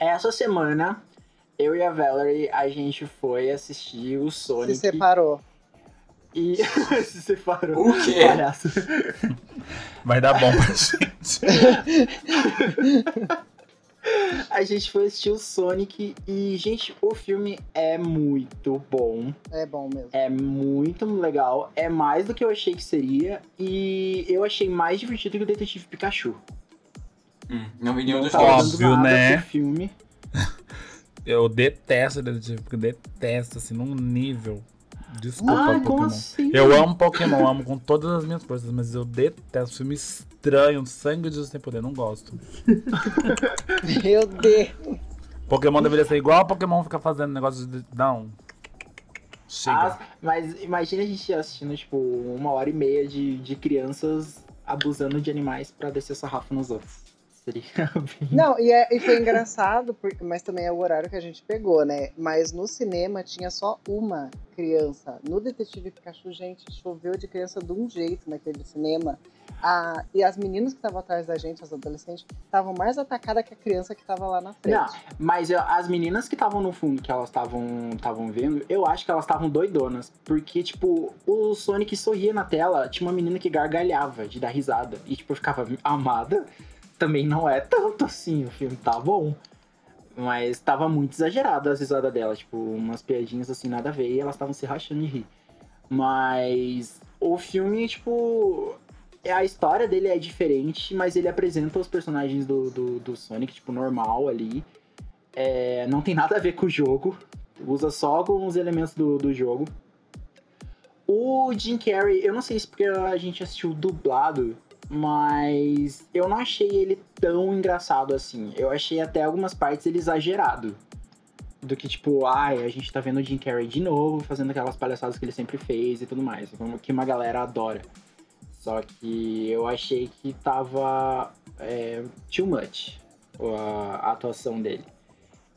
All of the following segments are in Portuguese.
essa semana, eu e a Valerie, a gente foi assistir o Sonic. Se separou. E se separou. O quê? Palhaço. Vai dar bom pra gente. A gente foi assistir o Sonic e, gente, o filme é muito bom. É bom mesmo. É muito legal. É mais do que eu achei que seria. E eu achei mais divertido que o Detetive Pikachu. Hum, não vi nenhum dos dois. Óbvio, né? filme. Eu detesto Detetive, porque eu detesto, assim, num nível. Desculpa, Ai, Pokémon. como assim? Eu amo Pokémon, amo com todas as minhas forças, mas eu detesto filme estranho, sangue de Jesus sem poder, não gosto. Meu Deus. Pokémon deveria ser igual a Pokémon ficar fazendo negócio de. Não. Chega. Ah, mas imagina a gente assistindo, tipo, uma hora e meia de, de crianças abusando de animais pra descer sarrafo nos outros. Seria bem... Não, e, é- e foi engraçado, porque, mas também é o horário que a gente pegou, né? Mas no cinema tinha só uma criança. No Detetive Pikachu, gente, choveu de criança de um jeito naquele cinema. Ah, e as meninas que estavam atrás da gente, as adolescentes, estavam mais atacadas que a criança que estava lá na frente. Não, mas eu- as meninas que estavam no fundo, que elas estavam estavam vendo, eu acho que elas estavam doidonas. Porque, tipo, o Sonic sorria na tela, tinha uma menina que gargalhava de dar risada. E, tipo, eu ficava, amada, também não é tanto assim, o filme tá bom. Mas tava muito exagerado as risadas dela, tipo, umas piadinhas assim, nada a ver, e elas estavam se rachando de rir. Mas o filme, tipo, é- a história dele é diferente, mas ele apresenta os personagens do, do, do Sonic, tipo, normal ali. É, não tem nada a ver com o jogo. Usa só alguns elementos do, do jogo. O Jim Carrey, eu não sei se porque a gente assistiu dublado, mas eu não achei ele tão engraçado assim. Eu achei até algumas partes ele exagerado. Do que, tipo, ai, a gente tá vendo o Jim Carrey de novo, fazendo aquelas palhaçadas que ele sempre fez e tudo mais. Que uma galera adora. Só que eu achei que tava é, too much a, a atuação dele.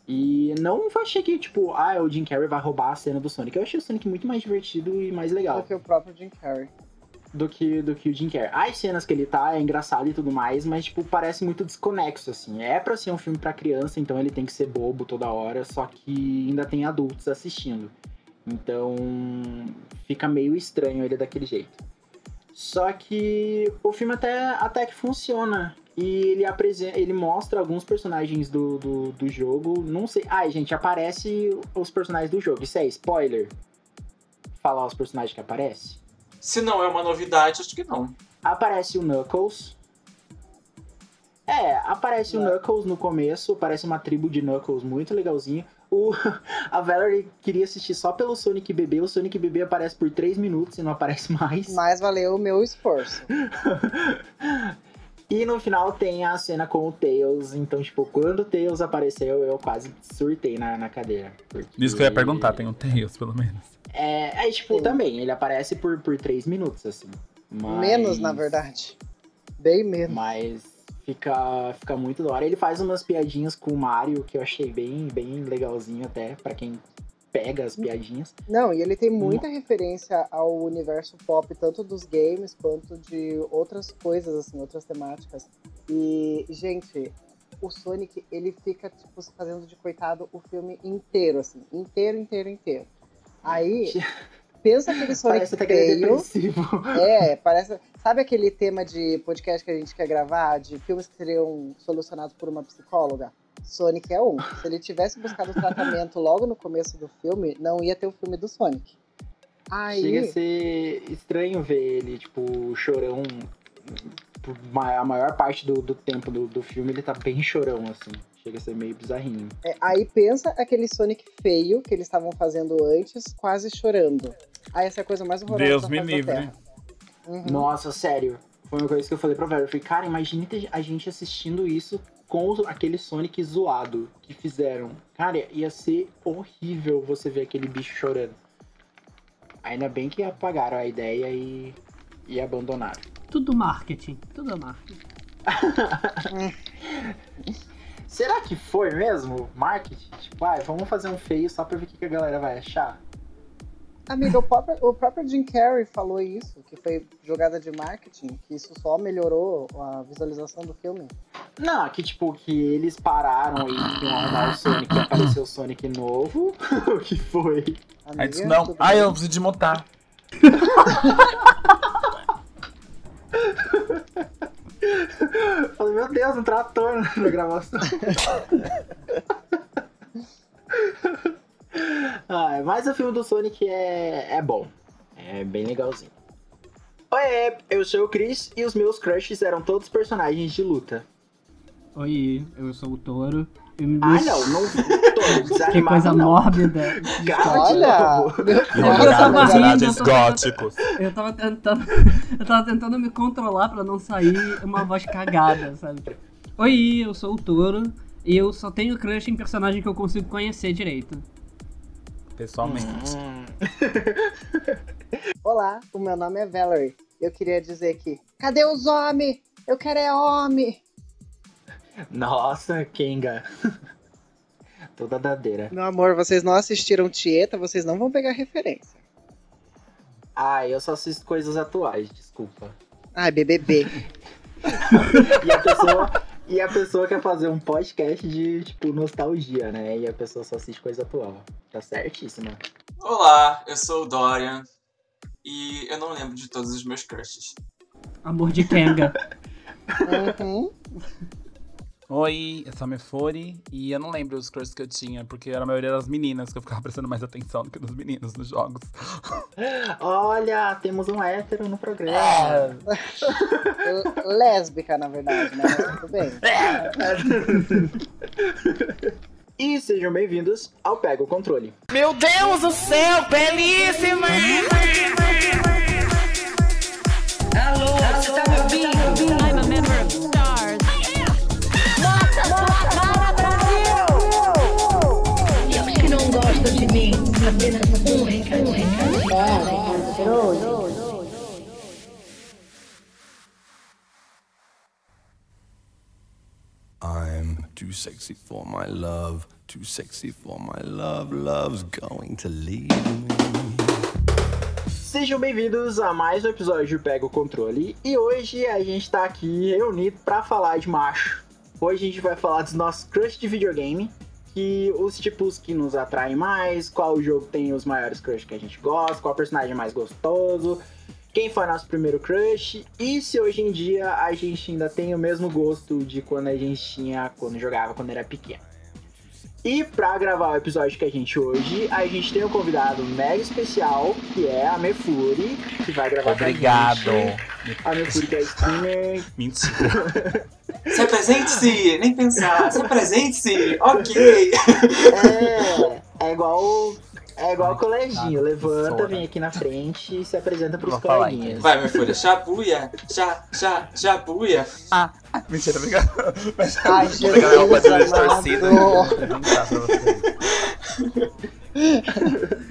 E não achei que, tipo, ah, o Jim Carrey vai roubar a cena do Sonic. Eu achei o Sonic muito mais divertido e mais legal Do que o próprio Jim Carrey. Do que, do que o Jim Carrey. As cenas que ele tá é engraçado e tudo mais, mas, tipo, parece muito desconexo, assim. É pra ser um filme pra criança, então ele tem que ser bobo toda hora, só que ainda tem adultos assistindo. Então, fica meio estranho ele daquele jeito. Só que o filme até, até que funciona. E ele apresenta, ele mostra alguns personagens do, do, do jogo. Não sei. Ai, gente, aparece os personagens do jogo. Isso é spoiler? Falar os personagens que aparecem? Se não é uma novidade, acho que não. Aparece o Knuckles. É, aparece o. Knuckles no começo, aparece uma tribo de Knuckles muito legalzinho. O, a Valerie queria assistir só pelo Sonic Bebê, o Sonic Bebê aparece por 3 minutos e não aparece mais. Mas valeu o meu esforço. E no final tem a cena com o Tails, então, tipo, quando o Tails apareceu, eu quase surtei na, na cadeira. porque- Isso que eu ia perguntar, tem um Tails, pelo menos. É, aí, tipo, Sim. também, ele aparece por, por 3 minutos, assim. Mas... Menos, na verdade. Bem menos. Mas fica, fica muito da hora. Ele faz umas piadinhas com o Mario que eu achei bem, bem legalzinho até, pra quem pega as piadinhas. Não, e ele tem muita referência ao universo pop, tanto dos games quanto de outras coisas, assim, outras temáticas. E, gente, o Sonic, ele fica, tipo, fazendo de coitado o filme inteiro, assim, inteiro, inteiro, inteiro. Aí, pensa aquele Sonic Parece até é feio. É, parece. Sabe aquele tema de podcast que a gente quer gravar, de filmes que seriam solucionados por uma psicóloga? Sonic é um. Se ele tivesse buscado o tratamento logo no começo do filme, não ia ter o filme do Sonic. Aí. Chega a ser estranho ver ele, tipo, chorão. Por a maior parte do, do tempo do, do filme ele tá bem chorão, assim. Chega a ser meio bizarrinho. é, aí pensa aquele Sonic feio que eles estavam fazendo antes, quase chorando. Aí essa é a coisa mais horrorosa Deus me livre. Uhum. Nossa, sério. Foi uma coisa que eu falei pra Vera. Eu falei, cara, imagine a gente assistindo isso com aquele Sonic zoado que fizeram. Cara, ia ser horrível você ver aquele bicho chorando. Ainda bem que apagaram a ideia e, e abandonaram. Tudo marketing, tudo marketing. Será que foi mesmo marketing? Tipo, ah, vamos fazer um feio só pra ver o que a galera vai achar? Amiga, o próprio, o próprio Jim Carrey falou isso, que foi jogada de marketing, que isso só melhorou a visualização do filme. Não, que tipo, que eles pararam e que iam arrumar o Sonic e apareceu o Sonic novo. o que foi? Amiga, Aí disse, não. tudo bem. eu preciso de montar. Falei, meu Deus, um trator na gravação. ah, mas o filme do Sonic é, é bom. É bem legalzinho. Oi, eu sou o Chris e os meus crushes eram todos personagens de luta. Oi, eu sou o me Ah, não, não desanimado, Que coisa não. mórbida. De Olha! Eu tava rindo, eu tava- góticos. Eu tava tentando. Eu tava tentando me controlar pra não sair uma voz cagada, sabe? Oi, eu sou o Touro. E eu só tenho crush em personagem que eu consigo conhecer direito. Pessoalmente. Hum. Olá, o meu nome é Valerie. Eu queria dizer que, cadê os homens? Eu quero é homem! Nossa, Kenga. Toda dadeira. Meu amor, vocês não assistiram Tieta, vocês não vão pegar referência. Ah, eu só assisto coisas atuais, desculpa. Ai, BBB. E a pessoa, e a pessoa quer fazer um podcast de, tipo, nostalgia, né? E a pessoa só assiste coisa atual. Tá certíssima. Olá, eu sou o Dorian. E eu não lembro de todos os meus crushes. Amor de Kenga. Uhum. Oi, eu sou a Mefori e eu não lembro os crushes que eu tinha, porque era a maioria das meninas que eu ficava prestando mais atenção do que dos meninos nos jogos. Olha, temos um hétero no programa. L- Lésbica, na verdade, né? Mas tudo bem. E sejam bem-vindos ao Pega o Controle. Meu Deus do céu, belíssima! Alô, você tá me ouvindo? Sexy for my love, too sexy for my love. Love's going to leave me. Sejam bem-vindos a mais um episódio do Pega o Controle. E hoje a gente tá aqui reunido pra falar de macho. Hoje a gente vai falar dos nossos crush de videogame. Que os tipos que nos atraem mais, qual jogo tem os maiores crush que a gente gosta, qual personagem mais gostoso, quem foi nosso primeiro crush e se hoje em dia a gente ainda tem o mesmo gosto de quando a gente tinha quando jogava quando era pequeno. E pra gravar o episódio que a gente hoje, a gente tem um convidado mega especial, que é a Mefuri, que vai gravar Obrigado. com a gente. A Mefuri que é streamer. Mentira. Se apresente-se! Nem pensar. Se apresente-se! Ok! É, é igual. É igual o coleginho. Levanta, vem aqui na frente e se apresenta pros coleguinhas. Vai, minha filha. Chabuia! Chá, chá, chabuia! Ah, mentira, obrigado. Mas Ai, vou pegar distorcida pra vocês.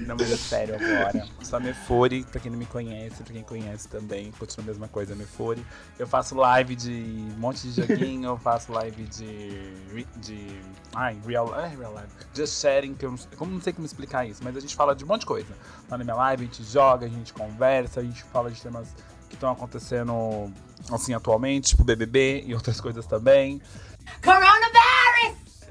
Não, mas é sério agora. Sou a Mefori, pra quem não me conhece, pra quem conhece também, continua a mesma coisa, Mefori. Eu faço live de um monte de joguinho, eu faço live de. de. Ai, real, é, real life. Just sharing, que eu não, como não sei como explicar isso, mas a gente fala de um monte de coisa. Lá na minha live, a gente joga, a gente conversa, a gente fala de temas que estão acontecendo assim atualmente, tipo BBB e outras coisas também.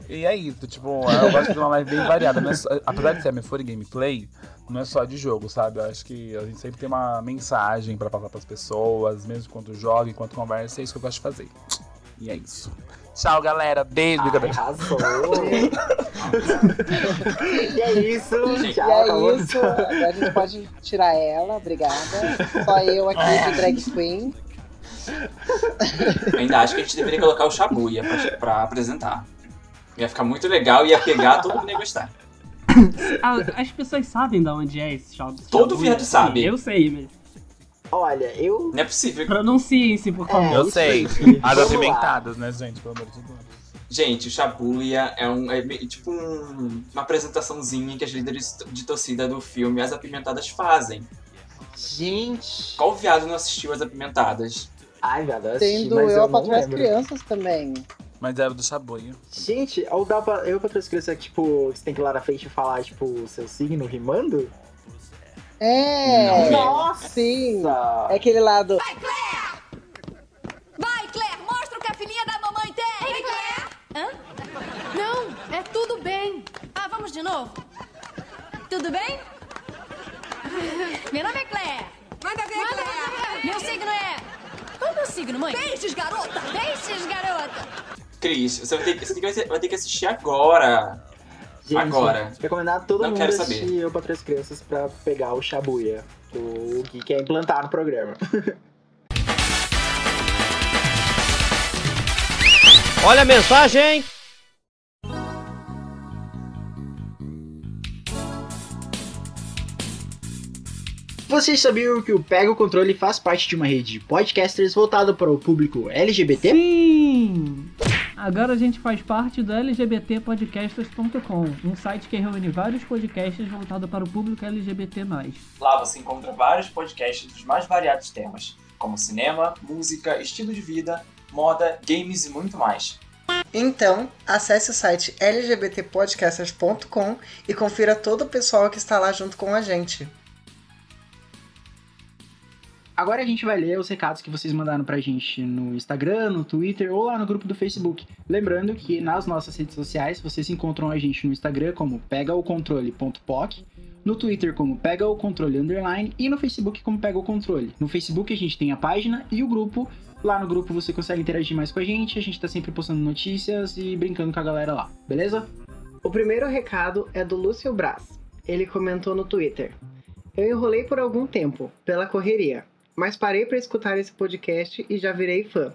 E é isso, tipo, eu gosto de uma live bem variada. Não é só- apesar de ser a Mefori Gameplay, não é só de jogo, sabe? Eu acho que a gente sempre tem uma mensagem pra passar pras pessoas, mesmo enquanto joga, enquanto conversa, é isso que eu gosto de fazer. E é isso. Tchau, galera. Beijo, Ai, brincadeira. arrasou! e é isso, E tchau, é acabou. isso, agora a gente pode tirar ela, obrigada. Só eu aqui de drag queen. Eu ainda acho que a gente deveria colocar o Chabuia pra, pra apresentar. Ia ficar muito legal, ia pegar, todo mundo ia gostar. As pessoas sabem de onde é esse jogo. Todo viado sabe. Eu sei, mas. Olha, eu. Não é possível. Pronunciem-se, por favor. É, Eu isso sei. As apimentadas, né, gente? Pelo amor de Deus. Gente, o Shabuya é, um, é tipo um- uma apresentaçãozinha que as líderes de torcida do filme As Apimentadas fazem. Gente. Qual viado não assistiu As Apimentadas? Ai, velho, eu assisti, Tendo mas eu eu a lembro. crianças também. Mas era do Chabuio. Gente, ou dá pra, eu pra outras crianças, tipo, você tem que ir lá na frente e falar, tipo, o seu signo rimando? É! Nossa! Sim! É aquele lado. Vai, Claire, mostra o que a filhinha da mamãe tem. Ei, Claire! Hã? Não, é tudo bem. Ah, vamos de novo? Tudo bem? Meu nome é Claire. Manda ver, Claire. Meu signo é... Qual é o meu signo, mãe? Peixes, garota. Peixes, garota. Cris, você vai ter que, você vai vai ter que assistir agora. Gente, Agora. Recomendar todo Não mundo quero assistir saber. Eu para Três Crianças pra pegar o Shabuya, que o Gui quer implantar no programa. Olha a mensagem! Vocês sabiam que o Pega o Controle faz parte de uma rede de podcasters voltada para o público LGBT? Sim! Agora a gente faz parte do lgbtpodcasters.com, um site que reúne vários podcasts voltados para o público LGBT+. Lá você encontra vários podcasts dos mais variados temas, como cinema, música, estilo de vida, moda, games e muito mais. Então, acesse o site lgbtpodcasters.com e confira todo o pessoal que está lá junto com a gente. Agora a gente vai ler os recados que vocês mandaram pra gente no Instagram, no Twitter ou lá no grupo do Facebook. Lembrando que nas nossas redes sociais vocês encontram a gente no Instagram como pegaocontrole.poc, no Twitter como pega o controle underline e no Facebook como pega o controle. No Facebook a gente tem a página e o grupo. Lá no grupo você consegue interagir mais com a gente, a gente tá sempre postando notícias e brincando com a galera lá, beleza? O primeiro recado é do Lúcio Braz. Ele comentou no Twitter: Eu enrolei por algum tempo, pela correria, mas parei para escutar esse podcast e já virei fã.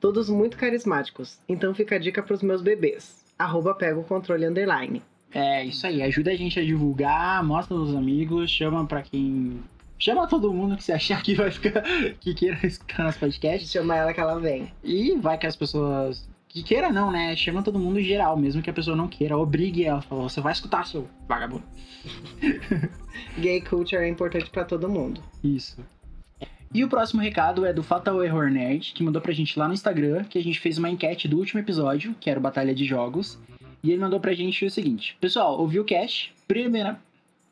Todos muito carismáticos, então fica a dica pros meus bebês. Arroba pega o controle underline. É isso aí, ajuda a gente a divulgar, mostra pros amigos, chama pra quem. Chama todo mundo que você achar que vai ficar. que queira escutar nosso podcast. Chama ela que ela vem. E vai que as pessoas. Que queira não, né? Chama todo mundo em geral, mesmo que a pessoa não queira. Obrigue ela. Fala, você vai escutar, seu vagabundo. Gay culture é importante para todo mundo. Isso. E o próximo recado é do Fatal Error Nerd, que mandou pra gente lá no Instagram, que a gente fez uma enquete do último episódio, que era o Batalha de Jogos. E ele mandou pra gente o seguinte: Pessoal, ouvi o cast. Primeira,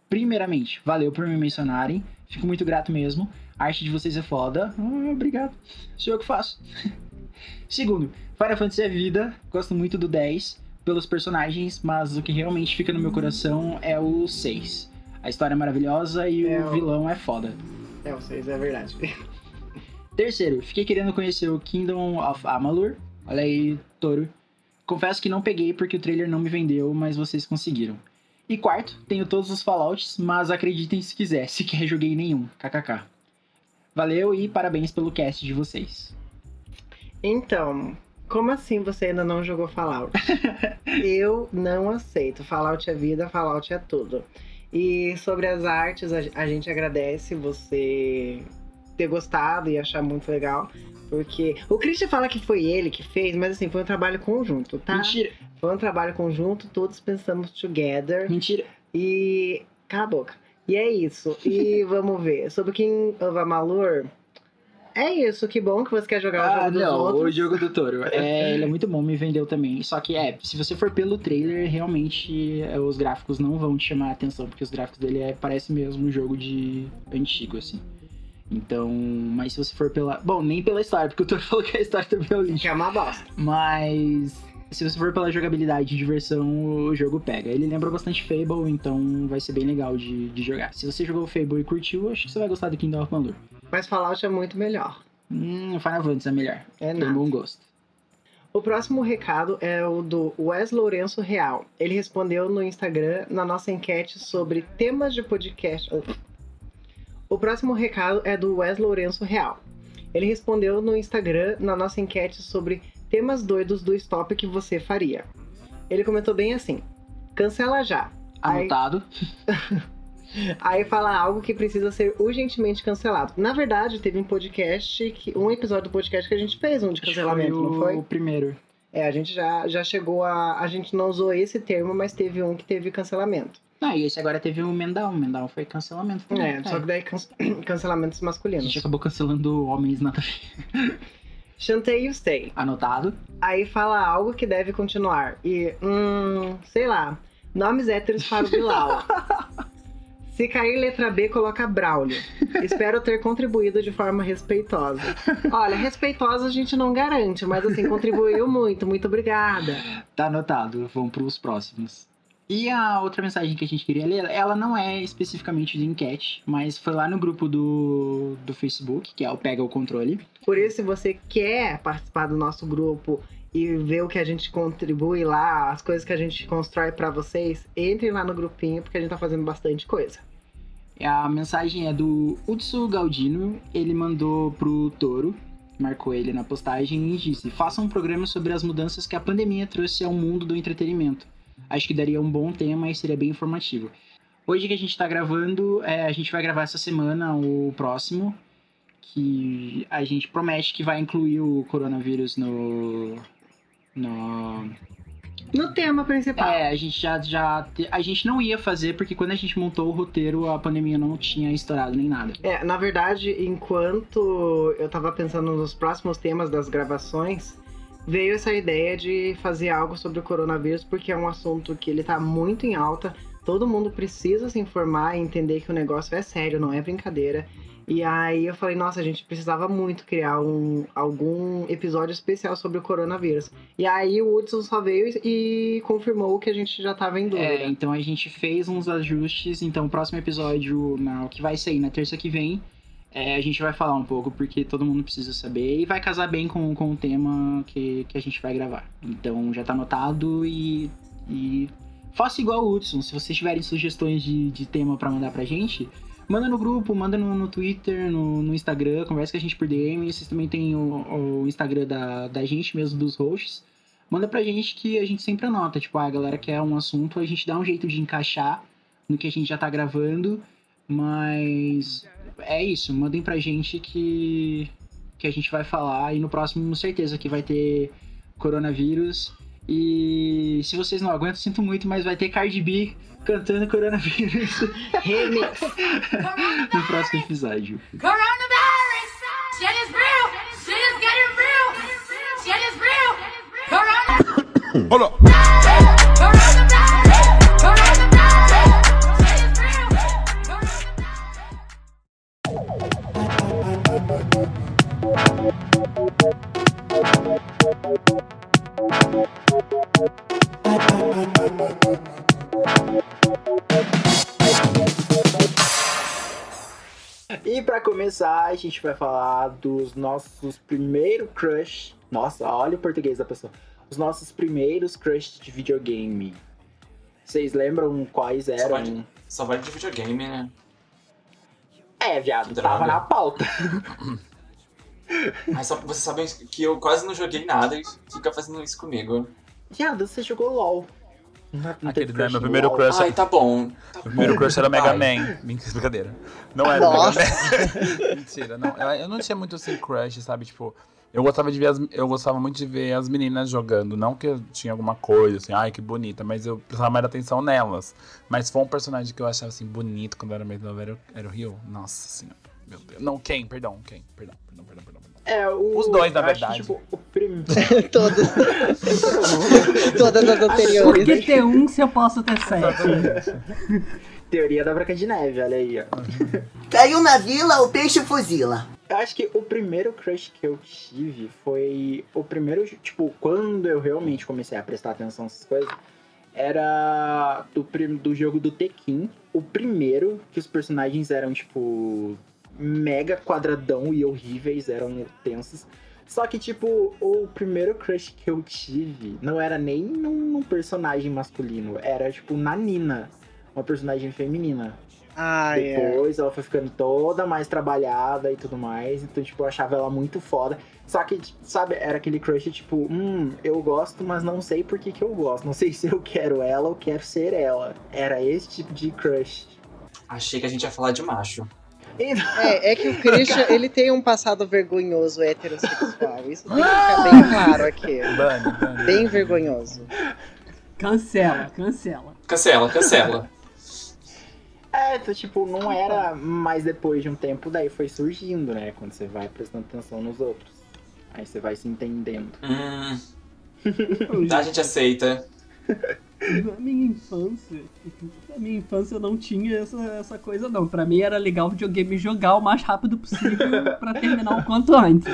primeiramente, valeu por me mencionarem. Fico muito grato mesmo. A arte de vocês é foda. Ah, obrigado. Sou eu que faço. Segundo, Final Fantasy é vida. Gosto muito do 10 pelos personagens, mas o que realmente fica no meu coração é o 6. A história é maravilhosa e É, o- vilão é foda. É, vocês, é verdade. Terceiro, fiquei querendo conhecer o Kingdom of Amalur. Olha aí, Toro. Confesso que não peguei porque o trailer não me vendeu, mas vocês conseguiram. E quarto, tenho todos os Fallouts, mas acreditem se quiser, sequer joguei nenhum. KKK. Valeu e parabéns pelo cast de vocês. Então, como assim você ainda não jogou Fallout? Eu não aceito. Fallout é vida, Fallout é tudo. E sobre as artes, a gente agradece você ter gostado e achar muito legal. Porque o Christian fala que foi ele que fez, mas assim, foi um trabalho conjunto, tá? Mentira, Foi um trabalho conjunto, todos pensamos together. mentira. E. Cala a boca. E é isso. E vamos ver. Sobre King of Amalur. É isso, que bom que você quer jogar o Ah, jogo dos não, outros. o jogo do Toro. É, ele é muito bom, me vendeu também. Só que, é, se você for pelo trailer, realmente é, os gráficos não vão te chamar a atenção, porque os gráficos dele é, parece mesmo um jogo de antigo, assim. Então, mas se você for pela. Bom, nem pela história, porque o Toro falou que a história também é o lixo. Que é uma bosta. Mas se você for pela jogabilidade e diversão, o jogo pega. Ele lembra bastante Fable, então vai ser bem legal de, de jogar. Se você jogou Fable e curtiu, acho que você vai gostar do Kingdom of Malur. Mas Fallout é muito melhor. Hum, Final Fantasy é melhor. É Tem nada. bom gosto. O próximo recado é o do Wes Lourenço Real. Ele respondeu no Instagram na nossa enquete sobre temas de podcast. O próximo recado é do Wes Lourenço Real. Ele respondeu no Instagram na nossa enquete sobre temas doidos do stop que você faria. Ele comentou bem assim: cancela já. Aí- Anotado. Aí fala algo que precisa ser urgentemente cancelado. Na verdade, teve um podcast, que, um episódio do podcast que a gente fez um de cancelamento, foi não o, foi? o primeiro. É, a gente já, já chegou a. A gente não usou esse termo, mas teve um que teve cancelamento. Ah, e esse agora teve o Mendal. O Mendal foi cancelamento. É, só que daí can- cancelamentos A masculinos. gente acabou cancelando homens nada a ver. Chantei e stay. Anotado. Aí fala algo que deve continuar. E, hum, sei lá. Nomes héteros para o Bilal. Se cair letra B, coloca Braulio. Espero ter contribuído de forma respeitosa. Olha, respeitosa a gente não garante, mas assim, contribuiu muito. Muito obrigada. Tá anotado, vamos pros próximos. E a outra mensagem que a gente queria ler, ela não é especificamente de enquete, mas foi lá no grupo do, do Facebook, que é o Pega o Controle. Por isso, se você quer participar do nosso grupo e ver o que a gente contribui lá, as coisas que a gente constrói pra vocês, entre lá no grupinho, porque a gente tá fazendo bastante coisa. A mensagem é do Utsu Galdino, ele mandou pro Toro, marcou ele na postagem e disse: Faça um programa sobre as mudanças que a pandemia trouxe ao mundo do entretenimento. Acho que daria um bom tema e seria bem informativo. Hoje que a gente tá gravando, é, a gente vai gravar essa semana o próximo, que a gente promete que vai incluir o coronavírus no. no No tema principal. é, a gente já, já. A gente não ia fazer, porque quando a gente montou o roteiro, a pandemia não tinha estourado nem nada. É, na verdade, enquanto eu tava pensando nos próximos temas das gravações, veio essa ideia de fazer algo sobre o coronavírus, porque é um assunto que ele tá muito em alta. Todo mundo precisa se informar e entender que o negócio é sério, não é brincadeira. E aí eu falei, nossa, a gente precisava muito criar um, algum episódio especial sobre o coronavírus. E aí o Hudson só veio e, confirmou que a gente já tava em dúvida. É, então a gente fez uns ajustes. Então, o próximo episódio, na, que vai sair na terça que vem, é, a gente vai falar um pouco, porque todo mundo precisa saber. E vai casar bem com, com o tema que, que a gente vai gravar. Então, já tá anotado e. e faça igual o Hudson. Se vocês tiverem sugestões de, de tema pra mandar pra gente, manda no grupo, manda no, no Twitter, no, no Instagram, conversa com a gente por DM. Vocês também têm o, o Instagram da, da gente mesmo, dos hosts manda pra gente que a gente sempre anota. Tipo, ah, a galera quer um assunto, a gente dá um jeito de encaixar no que a gente já tá gravando, mas é isso, mandem pra gente que, que a gente vai falar e no próximo, certeza que vai ter coronavírus. E se vocês não aguentam, sinto muito, mas vai ter Cardi B cantando coronavírus Remix. no próximo episódio. Coronavirus! Shit is real! Shit is getting real! Shit is real! Corona! Hold up. A gente vai falar dos nossos primeiros crush. Nossa, olha o português da pessoa. Os nossos primeiros crush de videogame. Vocês lembram quais Só eram? vai, só vai de videogame, né? É, viado, tava na pauta. Mas só vocês sabem que eu quase não joguei nada e fica fazendo isso comigo. Viado, você jogou LOL. Não, não Aquele né, meu primeiro crush. Ai, tá bom. Tá Meu primeiro crush era o Mega. Man. Mentira, brincadeira. Não era Nossa. Mega Man. Mentira, não. Eu, eu não tinha muito assim crush, sabe? Tipo, eu gostava de ver as, eu gostava muito de ver as meninas jogando. Não que eu tinha alguma coisa assim, ai que bonita, mas eu prestava mais atenção nelas. Mas foi um personagem que eu achava assim bonito quando eu era mais novo, era, o- era o Ryu. Nossa senhora. Meu Deus. Não, quem? Perdão, quem? Perdão, perdão, perdão, perdão. É, o, Os dois, na eu acho verdade. tipo, o primeiro. Todas. Todas as Por anteriores. que ter um se eu posso ter sete? Teoria da Branca de Neve, olha aí, ó. Caiu na vila, o peixe fuzila. Eu acho que o primeiro crush que eu tive foi o primeiro, tipo, quando eu realmente comecei a prestar atenção nessas coisas, era do, prim- do jogo do Tekken. O primeiro, que os personagens eram, tipo, mega quadradão e horríveis, eram tensos. Só que, tipo, o primeiro crush que eu tive não era nem num, num personagem masculino, era, tipo, na Nina, uma personagem feminina. Ah, é. Depois ela foi ficando toda mais trabalhada e tudo mais. Então, tipo, eu achava ela muito foda. Só que, sabe, era aquele crush, tipo, hum, eu gosto, mas não sei por que, que eu gosto. Não sei se eu quero ela ou quero ser ela. Era esse tipo de crush. Achei que a gente ia falar de macho. Então, É, é que o Christian, ele tem um passado vergonhoso heterossexual. Isso tem que ficar bem claro aqui. Bane, bane. Bem vergonhoso. Cancela, cancela. Cancela, cancela. é, então, tipo, não era mais depois de um tempo, daí foi surgindo, né? Quando você vai prestando atenção nos outros. Aí você vai se entendendo. hum, a gente aceita. Na minha infância, na minha infância eu não tinha essa, essa coisa não. Pra mim era ligar o videogame jogar o mais rápido possível pra terminar o quanto antes.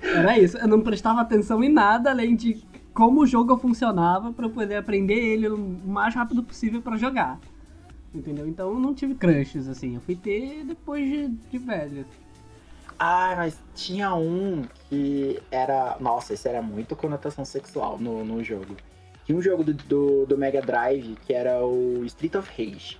Era isso. Eu não prestava atenção em nada além de como o jogo funcionava pra eu poder aprender ele o mais rápido possível pra jogar. Entendeu? Então eu não tive crushes assim. Eu fui ter depois de, de velho. Ah, mas tinha um que era. Nossa, esse era muito conotação sexual no, no jogo. Tinha um jogo do, do, do Mega Drive que era o Street of Rage.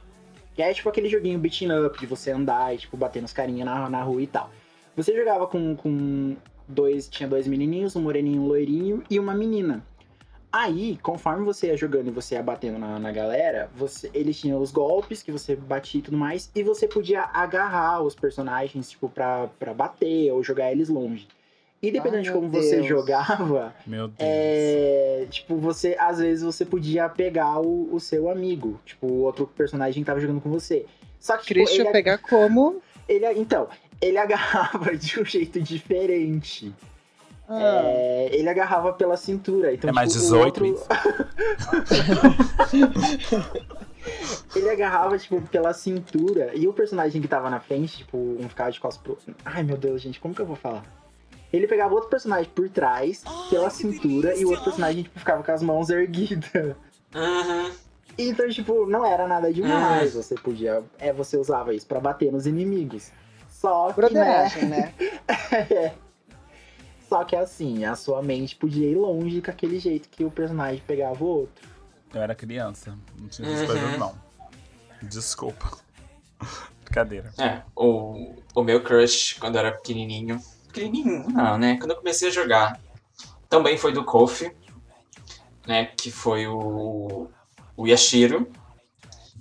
Que é tipo aquele joguinho beating up de você andar e tipo bater nos carinha na, na rua e tal. Você jogava com, com dois. Tinha dois menininhos, um moreninho, um loirinho e uma menina. Aí, conforme você ia jogando e você ia batendo na, na galera, você, eles tinham os golpes que você batia e tudo mais, e você podia agarrar os personagens, tipo, pra, pra bater ou jogar eles longe. E dependendo Ai, de como você Deus. jogava, Meu Deus. é, tipo, você, às vezes, você podia pegar o, o seu amigo, tipo, o outro personagem que tava jogando com você. Só que, tipo, ele, pegar como? ele, então, ele agarrava de um jeito diferente. Ah, É, ele agarrava pela cintura. Então, É mais tipo, 18 o outro... ele agarrava, tipo, pela cintura. E o personagem que tava na frente, tipo, um ficava de costas pro. Ai, meu Deus, gente, como que eu vou falar? Ele pegava outro personagem por trás, pela cintura, e o outro personagem, tipo, ficava com as mãos erguidas. Uhum. Então, tipo, não era nada demais. Você podia. É, você usava isso pra bater nos inimigos. Só que, né? né? É. Só que assim, a sua mente podia ir longe com aquele jeito que o personagem pegava o outro. Eu era criança. Não tinha essas Uhum. coisas, não. Desculpa. Brincadeira. É, o, o meu crush quando eu era pequenininho. Pequenininho, não, né? Quando eu comecei a jogar, também foi do Kofi, né? Que foi o, o Yashiro.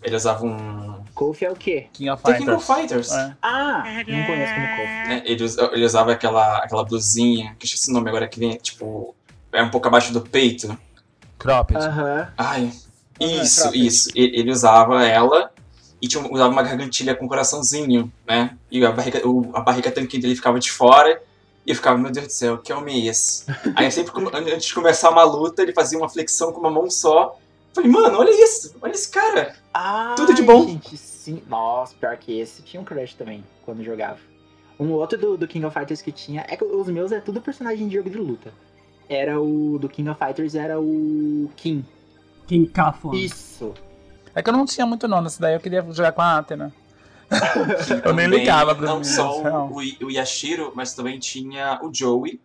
Ele usava um. Kofi é o quê? King of The Fighters. King of Fighters. É. Ah, não conheço como Kofi. né? Ele, ele usava aquela, aquela blusinha, que eu esqueci o nome agora, que vem, tipo, é um pouco abaixo do peito. Cropped. Aham. Ai, isso, cropped. isso. Ele, ele usava ela e tinha, usava uma gargantilha com coraçãozinho, né? E a barriga, o, a barriga tanquinho dele ficava de fora. E eu ficava, meu Deus do céu, que homem é esse? Aí sempre, antes de começar uma luta, ele fazia uma flexão com uma mão só. Falei, mano, olha isso, olha esse cara. Ah, Tudo de bom. Gente, sim. Nossa, pior que esse tinha um crush também, quando jogava. Um outro do, do King of Fighters que tinha. É que os meus é tudo personagem de jogo de luta. Era o. Do King of Fighters era o. King. King Kafon. Isso. É que eu não tinha muito não nessa daí, eu queria jogar com a Athena. Eu nem ligava pras Não só real. o, o Yashiro, mas também tinha o Joey,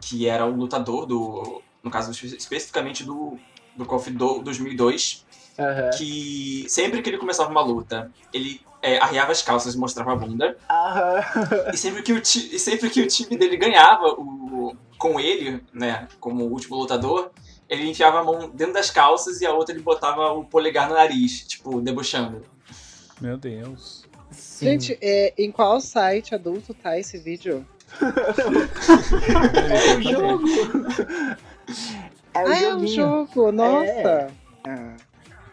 que era o lutador do. No caso, espe- especificamente do, do KOF do 2002. Aham. que sempre que ele começava uma luta, ele é, arriava as calças e mostrava a bunda. Aham. E sempre que o, ti- e sempre que o time dele ganhava o, com ele, né, como o último lutador, ele enfiava a mão dentro das calças e a outra ele botava o polegar no nariz, tipo, debochando. Meu Deus. Sim. Gente, é, em qual site adulto tá esse vídeo? é o jogo. É o ah, é um jogo, nossa. Ah.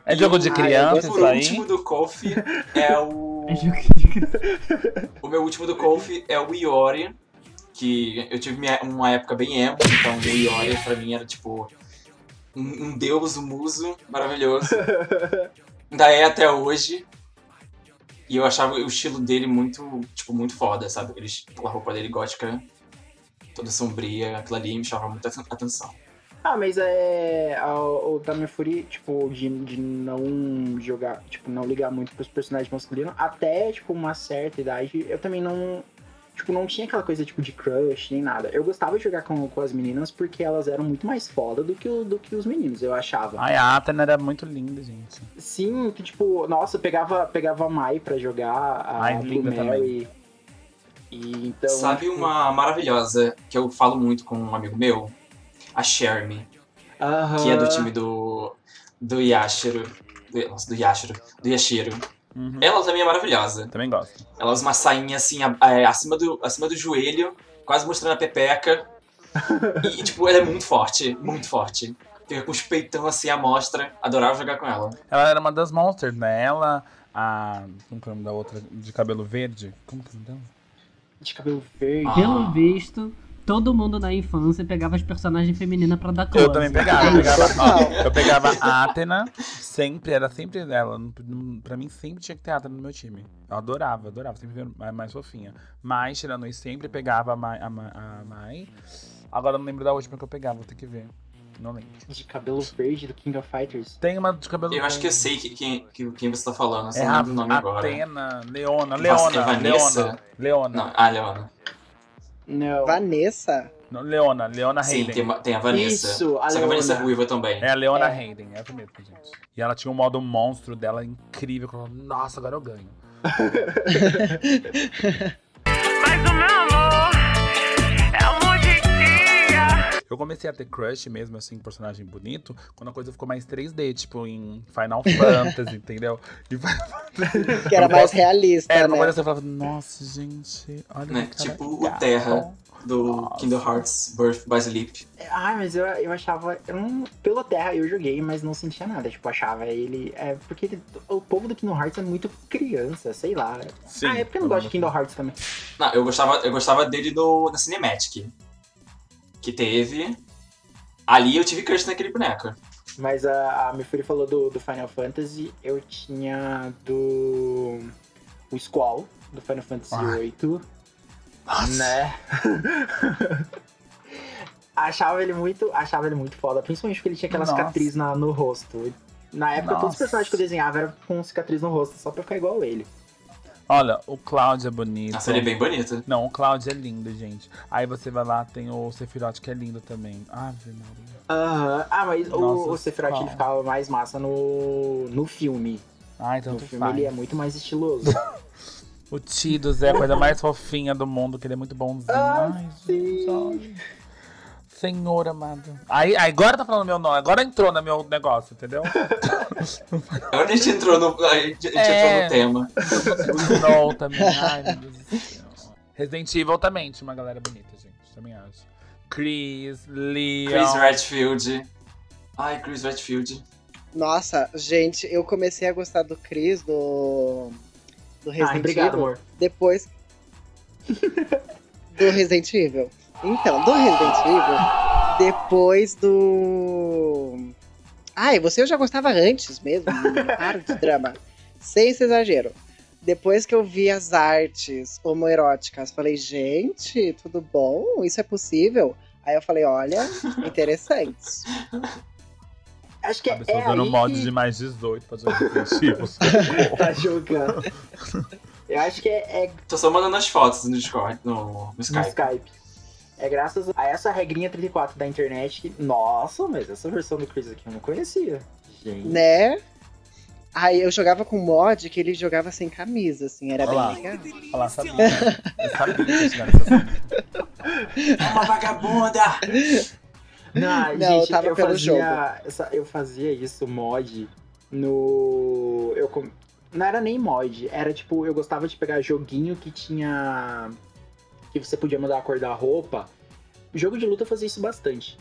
É jogo de o- criança isso por aí? último do Kofi é o. É jogo de- O meu último do Kofi é o Iori, que eu tive minha- uma época bem emo, então o Iori pra mim era tipo um, um deus, um muso maravilhoso. Ainda é até hoje. E eu achava o estilo dele muito, tipo, muito foda, sabe? Aquele, aquela roupa dele gótica, toda sombria, aquilo ali me chamava muita aten- atenção. Ah, mas é. a- O Tamer Fury, tipo, de, de não jogar, tipo, não ligar muito pros personagens masculinos, até, tipo, uma certa idade, eu também não. Tipo, não tinha aquela coisa, tipo, de crush nem nada. Eu gostava de jogar com, com as meninas porque elas eram muito mais foda do que, o- do que os meninos, eu achava. Ai, a Athena era muito linda, gente. Sim, que tipo, nossa, eu pegava, pegava a Mai pra jogar, a Ai, Blue linda Mary. E então. Sabe tipo, uma maravilhosa que eu falo muito com um amigo meu? A Shermie. aham. que é do time do do Yashiro, do, nossa, do Yashiro, do Yashiro. Uhum. Ela também é maravilhosa. Também gosto. Ela usa uma sainha assim, a- é, acima, do, acima do joelho, quase mostrando a pepeca. E, tipo, ela é muito forte, muito forte. Fica com os peitão assim à mostra. Adorava jogar com ela. Ela era uma das monsters, né? Ela, a. Como que é o nome da outra? De cabelo verde? Como que é o nome dela? De cabelo verde. Ah. Pelo visto, Todo mundo na infância pegava as personagens femininas pra dar close. Eu também pegava, eu pegava, ó, eu pegava a Athena, sempre, era sempre ela. Pra mim sempre tinha que ter Athena no meu time. Eu adorava, adorava, sempre ver mais, mais fofinha. Mas, tirando isso, sempre pegava a Mai, a, Ma- a Mai. Agora eu não lembro da última que eu pegava, vou ter que ver. Não lembro. De cabelo verde do King of Fighters. Tem uma de cabelo Eu acho que eu verde. sei que, quem, que, quem você tá falando, É não a lembro o nome agora. Atena, Leona, Nossa, Leona, é Vanessa? Leona, Leona. Não, ah, Leona. Não. Vanessa? Não, Leona, Leona Sim, Hayden. tem, uma- tem a Vanessa. Isso, a Só que a Vanessa é ruiva também. É a Leona É. Hayden, é essa mesmo, gente. E ela tinha um modo monstro dela incrível. que eu falava, Nossa, agora eu ganho. Eu comecei a ter crush mesmo, assim, personagem bonito, quando a coisa ficou mais 3D, tipo em Final Fantasy, entendeu? E Que era mais gosto- realista, É, né? uma coisa assim, eu falava, nossa, gente, olha Né? que cara Tipo o gato." Terra do Kingdom Hearts Birth by Sleep. Ai, mas eu, eu achava. Eu não, pela Terra eu joguei, mas não sentia nada. Tipo, achava ele. É, porque ele- o povo do Kingdom Hearts é muito criança, sei lá. Sim, ah, é porque eu não gosto de Kingdom Hearts também. Não, eu gostava, eu gostava dele no, na Cinematic. Que teve. Ali eu tive crush naquele boneco. Mas a, a Mifuri falou do, do Final Fantasy, eu tinha do. O Squall, do Final Fantasy. VIII. Né? achava ele muito. Achava ele muito foda, principalmente porque ele tinha aquela Nossa. cicatriz na, no rosto. Na época, todos os Nossa. personagens que eu desenhava eram com cicatriz no rosto, só pra ficar igual ele. Olha, o Cloud é bonito. Nossa, ele é bem bonito. Não, o Cloud é lindo, gente. Aí você vai lá, tem o Sephiroth que é lindo também. Ave Maria. Aham. Ah, mas o, Nossa, o Sephiroth ele ficava mais massa no, no filme. Ai, No tanto filme faz. ele é muito mais estiloso. O Tidus é a coisa mais fofinha do mundo, que ele é muito bonzinho. Ah, Ai, gente, ai. Senhor amado. Aí, agora tá falando meu nome, agora entrou no meu negócio, entendeu? Agora a gente entrou no, a gente, a gente É. entrou no tema. O Snow também. Ai, meu Deus do céu. Resident Evil também tinha uma galera bonita, gente. Também acho. Chris, Leon. Chris Redfield. Ai, Chris Redfield. Nossa, gente, eu comecei a gostar do Chris, do. Do Resident ah, obrigado, Evil. amor. Depois. do Resident Evil. Então, do Resident Evil, depois do. Ai, você eu já gostava antes mesmo. Para de drama. Sem esse exagero. Depois que eu vi as artes homoeróticas, falei, gente, tudo bom? Isso é possível? Aí eu falei, olha, interessante. Acho que A é, usando aí mod que de mais 18 pra Resident Evil. tá jogando. Eu acho que é, é Tô só mandando as fotos no Discord, no, no no Skype. É graças a essa regrinha 34 da internet que. Nossa, mas essa versão do Chris aqui eu não conhecia. Gente. Né? Aí eu jogava com mod que ele jogava sem camisa, assim, era Olha lá. bem legal. Olha lá, sabia. Eu nessa É uma vagabunda! Não, Não, eu gente, tava eu pelo fazia, essa- eu fazia isso, mod, no. Eu, com- não era nem mod, era tipo, eu gostava de pegar joguinho que tinha. Que você podia mudar a cor da roupa. Jogo de luta fazia isso bastante.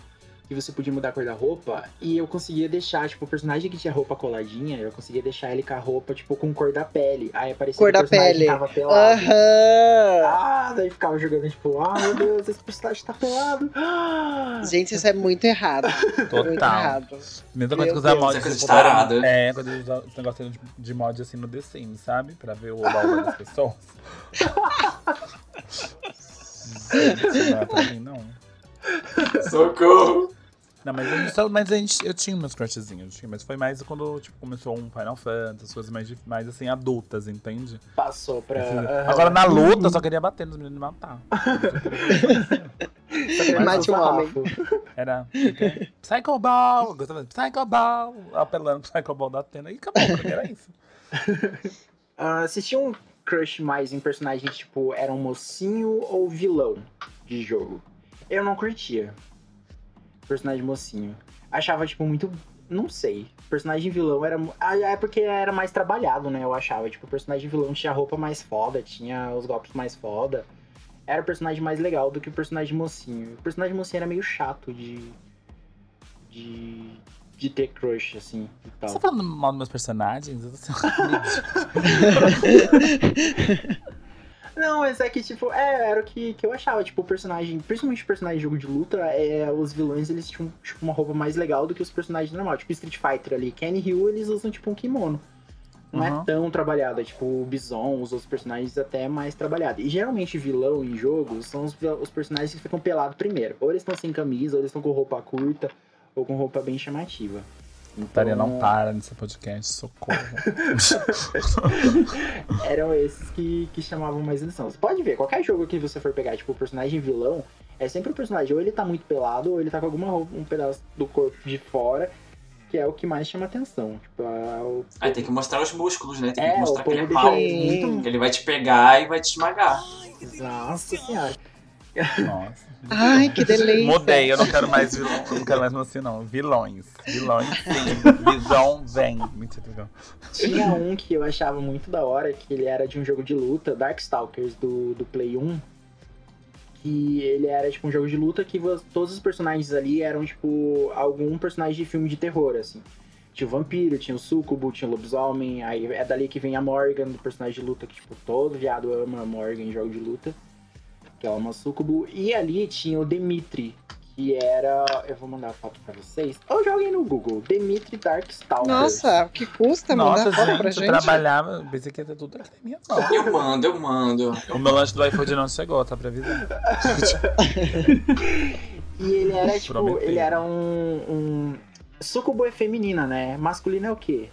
Que você podia mudar a cor da roupa e eu conseguia deixar, tipo, o personagem que tinha roupa coladinha, eu conseguia deixar ele com a roupa, tipo, com cor da pele. Aí aparecia Cor que o da personagem pele. tava pelado. Aham! Ah, daí ficava jogando, tipo, ah, meu Deus, esse personagem tá pelado. Ah. Gente, isso é muito errado. Muito Total. errado. Mesma coisa que usar mod. é coisa. É, quando eu usava esse negócio de, de mod assim no The Sims, sabe? Pra ver o baú das pessoas. Gente, não é pra mim, não. Socorro! Não, mas a gente, só- mas a gente, eu tinha meus crushzinhos, eu tinha, mas foi mais quando tipo, começou um Final Fantasy, coisas mais, mais assim, adultas, entende? Passou pra. aham. Agora na luta eu só queria bater nos meninos e matar. Só queria Mate um homem. Era ok? Psycho Ball! Eu Gostava de Psycho Ball! Apelando pro Psycho Ball da Atena e acabou, era isso. Vocês tinham um crush mais em personagens, tipo, era um mocinho ou vilão de jogo? Eu não curtia. Personagem mocinho. Achava, tipo, muito. Não sei. Personagem vilão era. Ah, é porque era mais trabalhado, né? Eu achava. Tipo, o personagem vilão tinha a roupa mais foda, tinha os golpes mais foda. Era o personagem mais legal do que o personagem mocinho. O personagem mocinho era meio chato de. de. de ter crush, assim e tal. Você tá falando mal dos meus personagens? Eu tô sendo. Não, mas é que, tipo, é, era o que, que eu achava, tipo, o personagem, principalmente o personagem de jogo de luta, é, os vilões, eles tinham, tipo, uma roupa mais legal do que os personagens normais, tipo, Street Fighter ali, Kenny Hill, eles usam, tipo, um kimono. Não Uhum. é tão trabalhado, é, tipo, o Bison, os outros personagens até mais trabalhado. E geralmente vilão em jogos são os, os personagens que ficam pelados primeiro. Ou eles estão sem camisa, ou eles estão com roupa curta, ou com roupa bem chamativa. Então, não para nesse podcast, socorro. eram esses que, que chamavam mais atenção. Você pode ver, qualquer jogo que você for pegar, tipo, o personagem vilão, é sempre o personagem, ou ele tá muito pelado, ou ele tá com alguma roupa, um pedaço do corpo de fora, que é o que mais chama atenção. Tipo, é o... Aí tem que mostrar os músculos, né? Tem É, que mostrar que ele é muito- Que ele vai te pegar e vai te esmagar. Nossa senhora. Nossa. Ai, que delícia. Mudei, eu não quero mais vilão, eu não quero mais assim, não. Vilões. Vilões, sim. Visão, vem. Mentira. Tinha um que eu achava muito da hora, que ele era de um jogo de luta, Darkstalkers, do, do Play 1. Que ele era tipo um jogo de luta que todos os personagens ali eram tipo algum personagem de filme de terror, assim. Tinha o vampiro, tinha o sucubo, tinha o lobisomem, aí é dali que vem a Morgan, do personagem de luta, que tipo, todo viado ama a Morgan em jogo de luta. Que é uma sucubo. E ali tinha o Dimitri, que era. Eu vou mandar a foto pra vocês. Eu joguei no Google, Dimitri Darkstalkers. Nossa, o que custa Nossa, mandar foto gente, pra eu gente? trabalhava, eu pensei que ia ter tudo na minha mão. Eu mando, eu mando. O meu lanche do iFood não chegou, tá pra avisar. E ele era, tipo, Prometendo. ele era um, um. Sucubo é feminina, né? Masculino é o quê?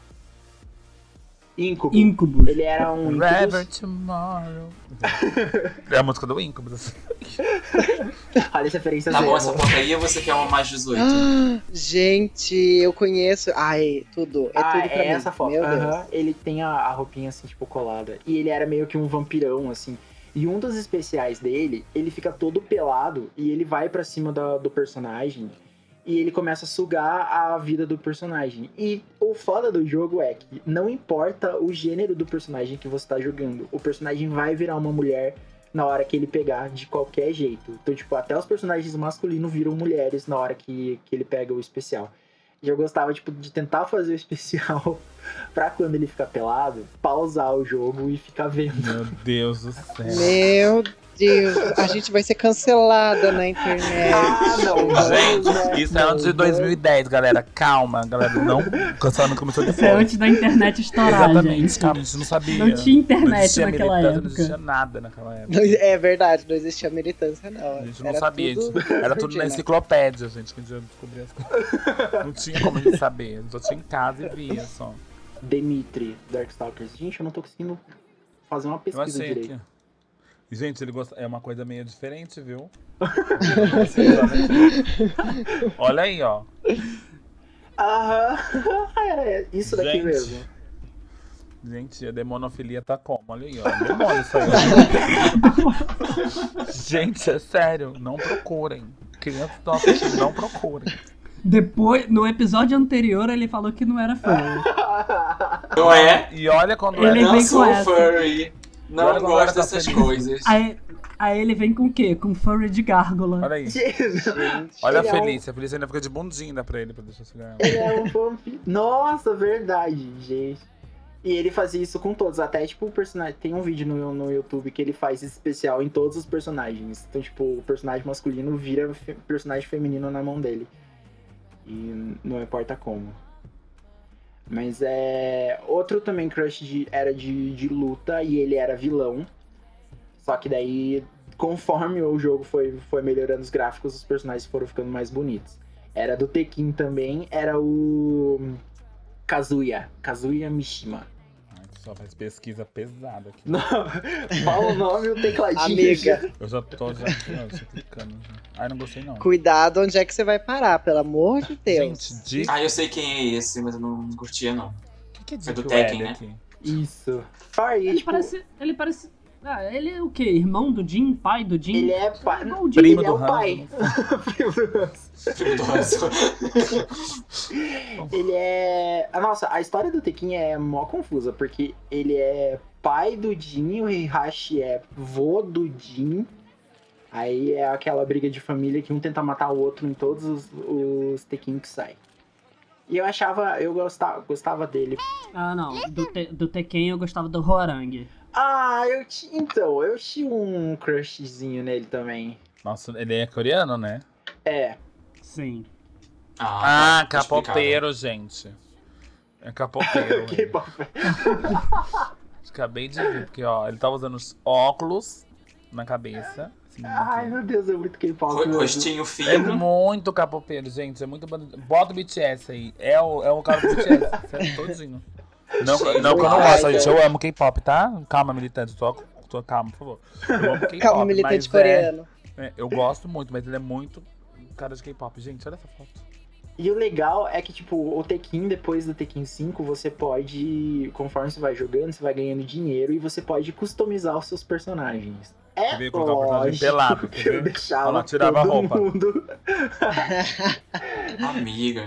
Incubo. Incubus. Ele era um Forever tomorrow. É a música do Incubus. Olha as referências Tá bom, essa foto aí ou você quer uma mais 18? Ah, gente, eu conheço. Ai, tudo. É ah, tudo pra é mim. essa foto. Meu Deus. Ele tem a, a roupinha assim, tipo, colada. E ele era meio que um vampirão, assim. E um dos especiais dele, ele fica todo pelado e ele vai pra cima da- do personagem e ele começa a sugar a vida do personagem. E o foda do jogo é que não importa o gênero do personagem que você tá jogando, o personagem vai virar uma mulher na hora que ele pegar de qualquer jeito. Então, tipo, até os personagens masculinos viram mulheres na hora que, que ele pega o especial. E eu gostava, tipo, de tentar fazer o especial pra quando ele ficar pelado, pausar o jogo e ficar vendo. Meu Deus do céu. Meu Deus, a gente vai ser cancelada na internet. Ah, não, Gente, né? isso é antes de Não, 2010, galera. Calma, galera. Não, cancelando começou Isso é depois. antes da internet estourar, Exatamente, gente. calma, a gente não sabia. Não tinha Não internet existia naquela época. Não existia nada naquela época. Não- É verdade, não existia militância, não. A gente não Era sabia, tudo gente- era tudo na enciclopédia, gente, que a gente ia descobrir as coisas. Não tinha como a gente saber, só tinha em casa e via só. Dimitri, Darkstalkers. Gente, eu não tô conseguindo fazer uma pesquisa direito. que. Gente, ele gosta. É uma coisa meio diferente, viu? Olha aí, ó. Aham, é isso daqui Gente. mesmo. Gente, a demonofilia tá como? Olha aí, ó. Demônio isso aí, ó. Gente, é sério, não procurem. Crianças estão assistindo, não procurem. Depois, no episódio anterior, ele falou que não era fã. Não é? E olha quando Ele era. Não vem sou com essa. furry. Não como gosto tá dessas feliz. coisas. Aí, aí ele vem com o quê? Com furry de gárgula. Olha aí. Gente, Olha a é um- Felícia. A Felícia ainda fica de bundinha ainda pra ele, pra deixar chegar. Ele é um vampiro. Nossa, verdade, gente. E ele fazia isso com todos. Até, tipo, o personagem. Tem um vídeo no, no YouTube que ele faz esse especial em todos os personagens. Então, tipo, o personagem masculino vira fe- personagem feminino na mão dele. E não importa como. Mas é. Outro também crush de- era de, de luta e ele era vilão. Só que daí, conforme o jogo foi, foi melhorando os gráficos, os personagens foram ficando mais bonitos. Era do Tekken também, era o Kazuya, Kazuya Mishima. Só faz pesquisa pesada aqui. Não, fala o nome e o tecladinho. Amiga. Eu já tô já clicando. Já. Ai, não gostei não. Cuidado onde é que você vai parar, pelo amor de Deus. Gente, de... Ah, eu sei quem é esse, mas eu não curtia, não. o que, que é É do Tekken, né? aqui? Isso. Sorry, Ele tipo, parece. Ele parece. Ah, ele é o quê? Irmão do Jim? Pai do Jim? ele é pai. Igual o Jim. Primo ele é do o pai. Primo do ele é. Nossa, a história do Tekken é mó confusa, porque ele é pai do Jin, o Heihachi é vô do Jin. Aí é aquela briga de família que um tenta matar o outro em todos os, os Tekken que saem. E eu achava, eu gostava, gostava dele. Ah, não. Do, te, do Tekken eu gostava do Horang. Ah, eu tinha. Então, eu tinha um crushzinho nele também. Nossa, ele é coreano, né? É. Sim. Ah, tá, tá capoteiro, gente. É capoteiro. Que ele. Acabei de ver, porque ó, ele tava usando os óculos na cabeça. assim, Ai, meu Deus, é muito K-pop. Rostinho É fino. muito capoteiro, gente. É muito. Bota o BTS aí. É o, é o cara do BTS. todinho. Não, não que eu não ai, gosto, gente. Eu amo K-pop, tá? Calma, militante. Tô, tô calma, por favor. Eu amo K-pop. Calma, militante mas coreano. É, é, eu gosto muito, mas ele é muito cara de K-pop. Gente, olha essa foto. E o legal é que, tipo, o Tekken, depois do Tekken 5, você pode, conforme você vai jogando, você vai ganhando dinheiro e você pode customizar os seus personagens. É Eu ia colocar o personagem pelado, que eu deixava Olha lá, tirava a todo roupa. mundo. Amiga.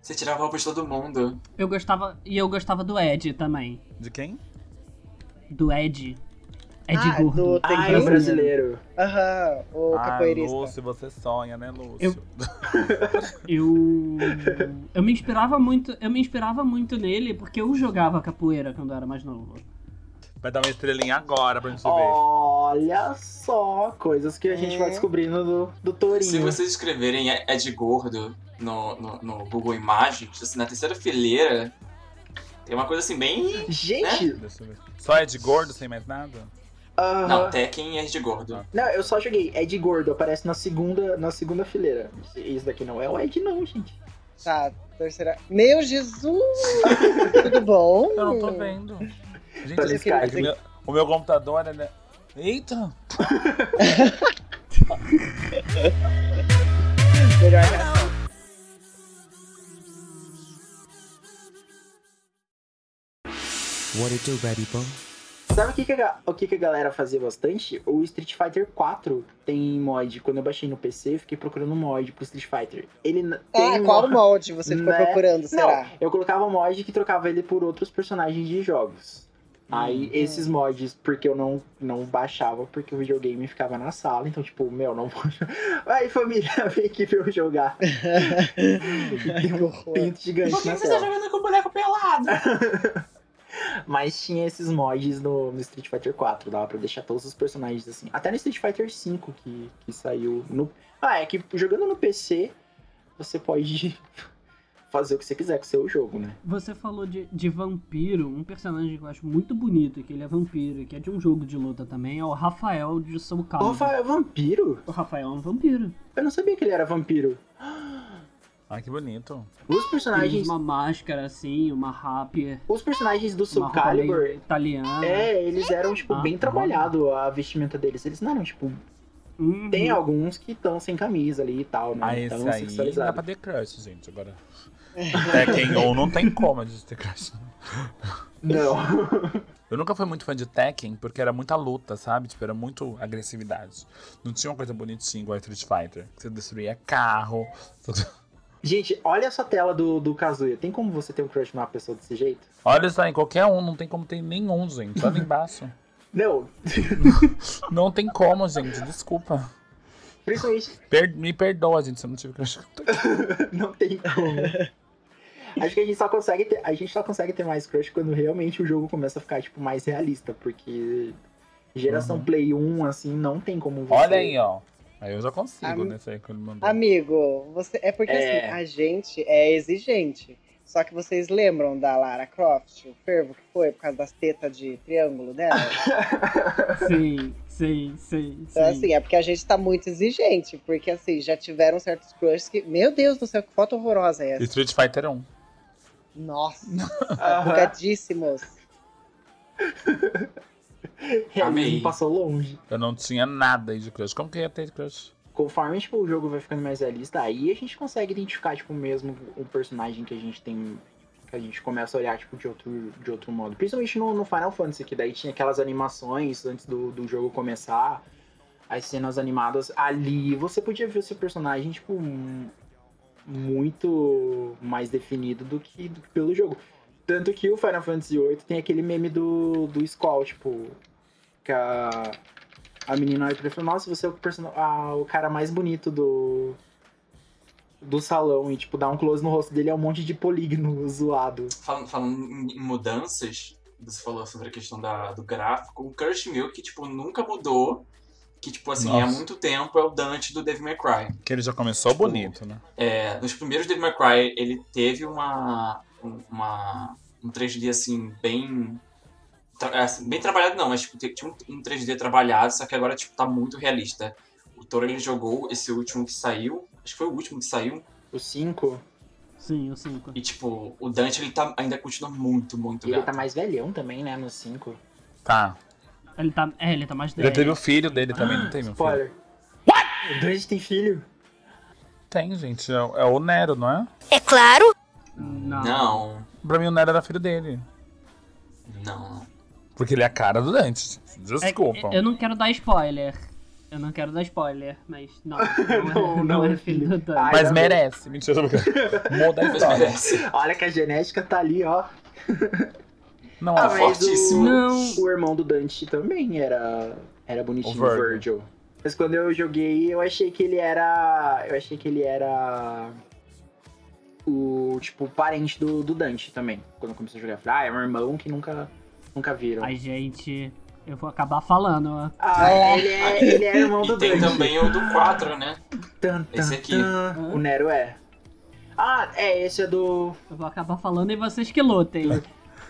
Você tirava a roupa de todo mundo. Eu gostava. E eu gostava do Ed também. De quem? Do Ed. Ed Ah, Gordo. do Ah, é o brasileiro. Aham, o ah, capoeirista. Lúcio, você sonha, né, Lúcio? Eu- Eu. Eu me inspirava muito. Eu me inspirava muito nele porque eu jogava capoeira quando eu era mais novo. Vai dar uma estrelinha agora pra gente ver. Olha só, coisas que a gente vai É. descobrindo do, do Se Torinho. vocês escreverem Ed Gordo no, no, no Google Imagens, assim, na terceira fileira, tem uma coisa assim bem. Gente, ver. Só é de gordo, sem mais nada? aham. Não, Tekken é Ed Gordo. Não, eu só joguei Ed Gordo, aparece na segunda, na segunda fileira. Isso daqui não é o Ed, não, gente. Tá, terceira. Meu Jesus! Tudo bom? Eu não tô vendo. Gente, Tá esse cara, é que meu- o meu computador, ele é... Eita! Melhor What it do, baby boy? Sabe o que, que, a, o que, que a galera fazia bastante? O Street Fighter 4 tem mod. Quando eu baixei no PC, eu fiquei procurando mod pro Street Fighter. Ele n- tem Ah, qual mo- molde você ficou Né? procurando, Não, será? eu colocava mod que trocava ele por outros personagens de jogos. Aí Hum. esses mods, porque eu não, não baixava, porque o videogame ficava na sala, então tipo, meu, não vou. Aí família, vem aqui pra eu jogar. tem um pinto gigante Por que você tá jogando com o boneco pelado? Mas tinha esses mods no, no Street Fighter 4, dava pra deixar todos os personagens assim. Até no Street Fighter 5 que, que saiu no. Ah, é que jogando no PC, você pode fazer o que você quiser com o seu jogo, né? Você falou de, de vampiro, um personagem que eu acho muito bonito, que ele é vampiro, que é de um jogo de luta também, é o Rafael de Soul O Calibur. Rafael é vampiro? O Rafael é um vampiro. Eu não sabia que ele era vampiro. Ai, que bonito. Os personagens. uma máscara assim, uma rapier, Os personagens do Soul Calibur. italiana. É, eles eram, tipo, Ah, bem trabalhado a vestimenta deles. Eles não eram, tipo. Uhum. Tem alguns que estão sem camisa ali e tal, né? Ah, esse aí dá pra ter crush, gente. Agora. Tekken ou não tem como gente ter crush. Não. Eu nunca fui muito fã de Tekken porque era muita luta, sabe? Tipo, era muito agressividade. Não tinha uma coisa bonitinha igual a Street Fighter. que Você destruía carro. Gente, olha essa tela do, do Kazuya. Tem como você ter um crush numa pessoa desse jeito? Olha isso aí, qualquer um, não tem como ter nenhum, gente. Olha embaixo. Não, Não tem como, gente. Desculpa. principalmente Per- me perdoa, gente, se eu não tive crush. não tem como. Acho que a gente só consegue ter, a gente só consegue ter mais crush quando realmente o jogo começa a ficar tipo mais realista, porque geração Uhum. Play 1 assim não tem como você Olha aí, ó. Aí eu já consigo, Am- né? Aí que ele mandou. Amigo, você é porque É. assim, a gente é exigente. Só que vocês lembram da Lara Croft, o fervo que foi por causa das tetas de triângulo dela? Sim, sim, sim, Então, sim. assim, é porque a gente tá muito exigente. Porque, assim, já tiveram certos crushes que. Meu Deus do céu, que foto horrorosa é essa? Street Fighter 1. Nossa, bugadíssimos. realismo Amei. passou longe. Eu não tinha nada de crush. Como que ia ter crush? Conforme tipo, o jogo vai ficando mais realista, aí a gente consegue identificar tipo mesmo o personagem que a gente tem que a gente começa a olhar tipo de outro de outro modo. Principalmente no, no Final Fantasy, que daí tinha aquelas animações antes do, do jogo começar, as cenas animadas ali, você podia ver o seu personagem tipo muito mais definido do que, do que pelo jogo. Tanto que o Final Fantasy VIII tem aquele meme do, do Skull, tipo, que a, a menina olha pra ele e fala, nossa, você é o, ah, o cara mais bonito do, do salão. E, tipo, dá um close no rosto dele, é um monte de polígono zoado. Falando, falando em mudanças, você falou sobre a questão da, do gráfico. O Curse Milk, que, tipo, nunca mudou. Que, tipo, assim, há Nossa. muito tempo é o Dante do Devil May Cry. Que ele já começou Tipo, bonito, né? É, nos primeiros Devil May Cry, ele teve uma, um- uma, um 3D, assim, bem... tra- assim, bem trabalhado não, mas tipo, tinha um, um 3D trabalhado, só que agora, tipo, tá muito realista. O Toro, ele jogou esse último que saiu, acho que foi o último que saiu, O 5, Sim, o 5. e, tipo, o Dante, ele tá, ainda continua muito, muito ele gato. tá mais velhão também, né? No 5. Tá. Ele tá, é, ele tá mais Ele 10. teve o filho dele também, não tem, meu filho? Spoiler. What? O Dante tem filho? Tem, gente. É, o- é o Nero, não é? É claro. Não. Não, Pra mim, o Nero era filho dele. não. Porque ele é a cara do Dante. Desculpa. É, eu não quero dar spoiler. Eu não quero dar spoiler, mas não. Não, é, Não, não, não é filho do Dan. Ai, Mas merece. Mentira, tô brincando. Muda a Mas história. merece. Olha que a genética tá ali, ó. Não, Ah, é fortíssimo. o, Não. o irmão do Dante também era, era bonitinho, O o Virgil. Virgil. Mas quando eu joguei, eu achei que ele era. Eu achei que ele era. O, tipo, parente do, do Dante também. Quando eu comecei a jogar, eu falei, ah, é um irmão que nunca, nunca viram. Ai, gente, eu vou acabar falando. Ah, ele é, ele é irmão do E tem também o do 4, né? Tan, tan, esse aqui. tan. O Nero é. Ah, é, esse é do. Eu vou acabar falando e vocês que lutem.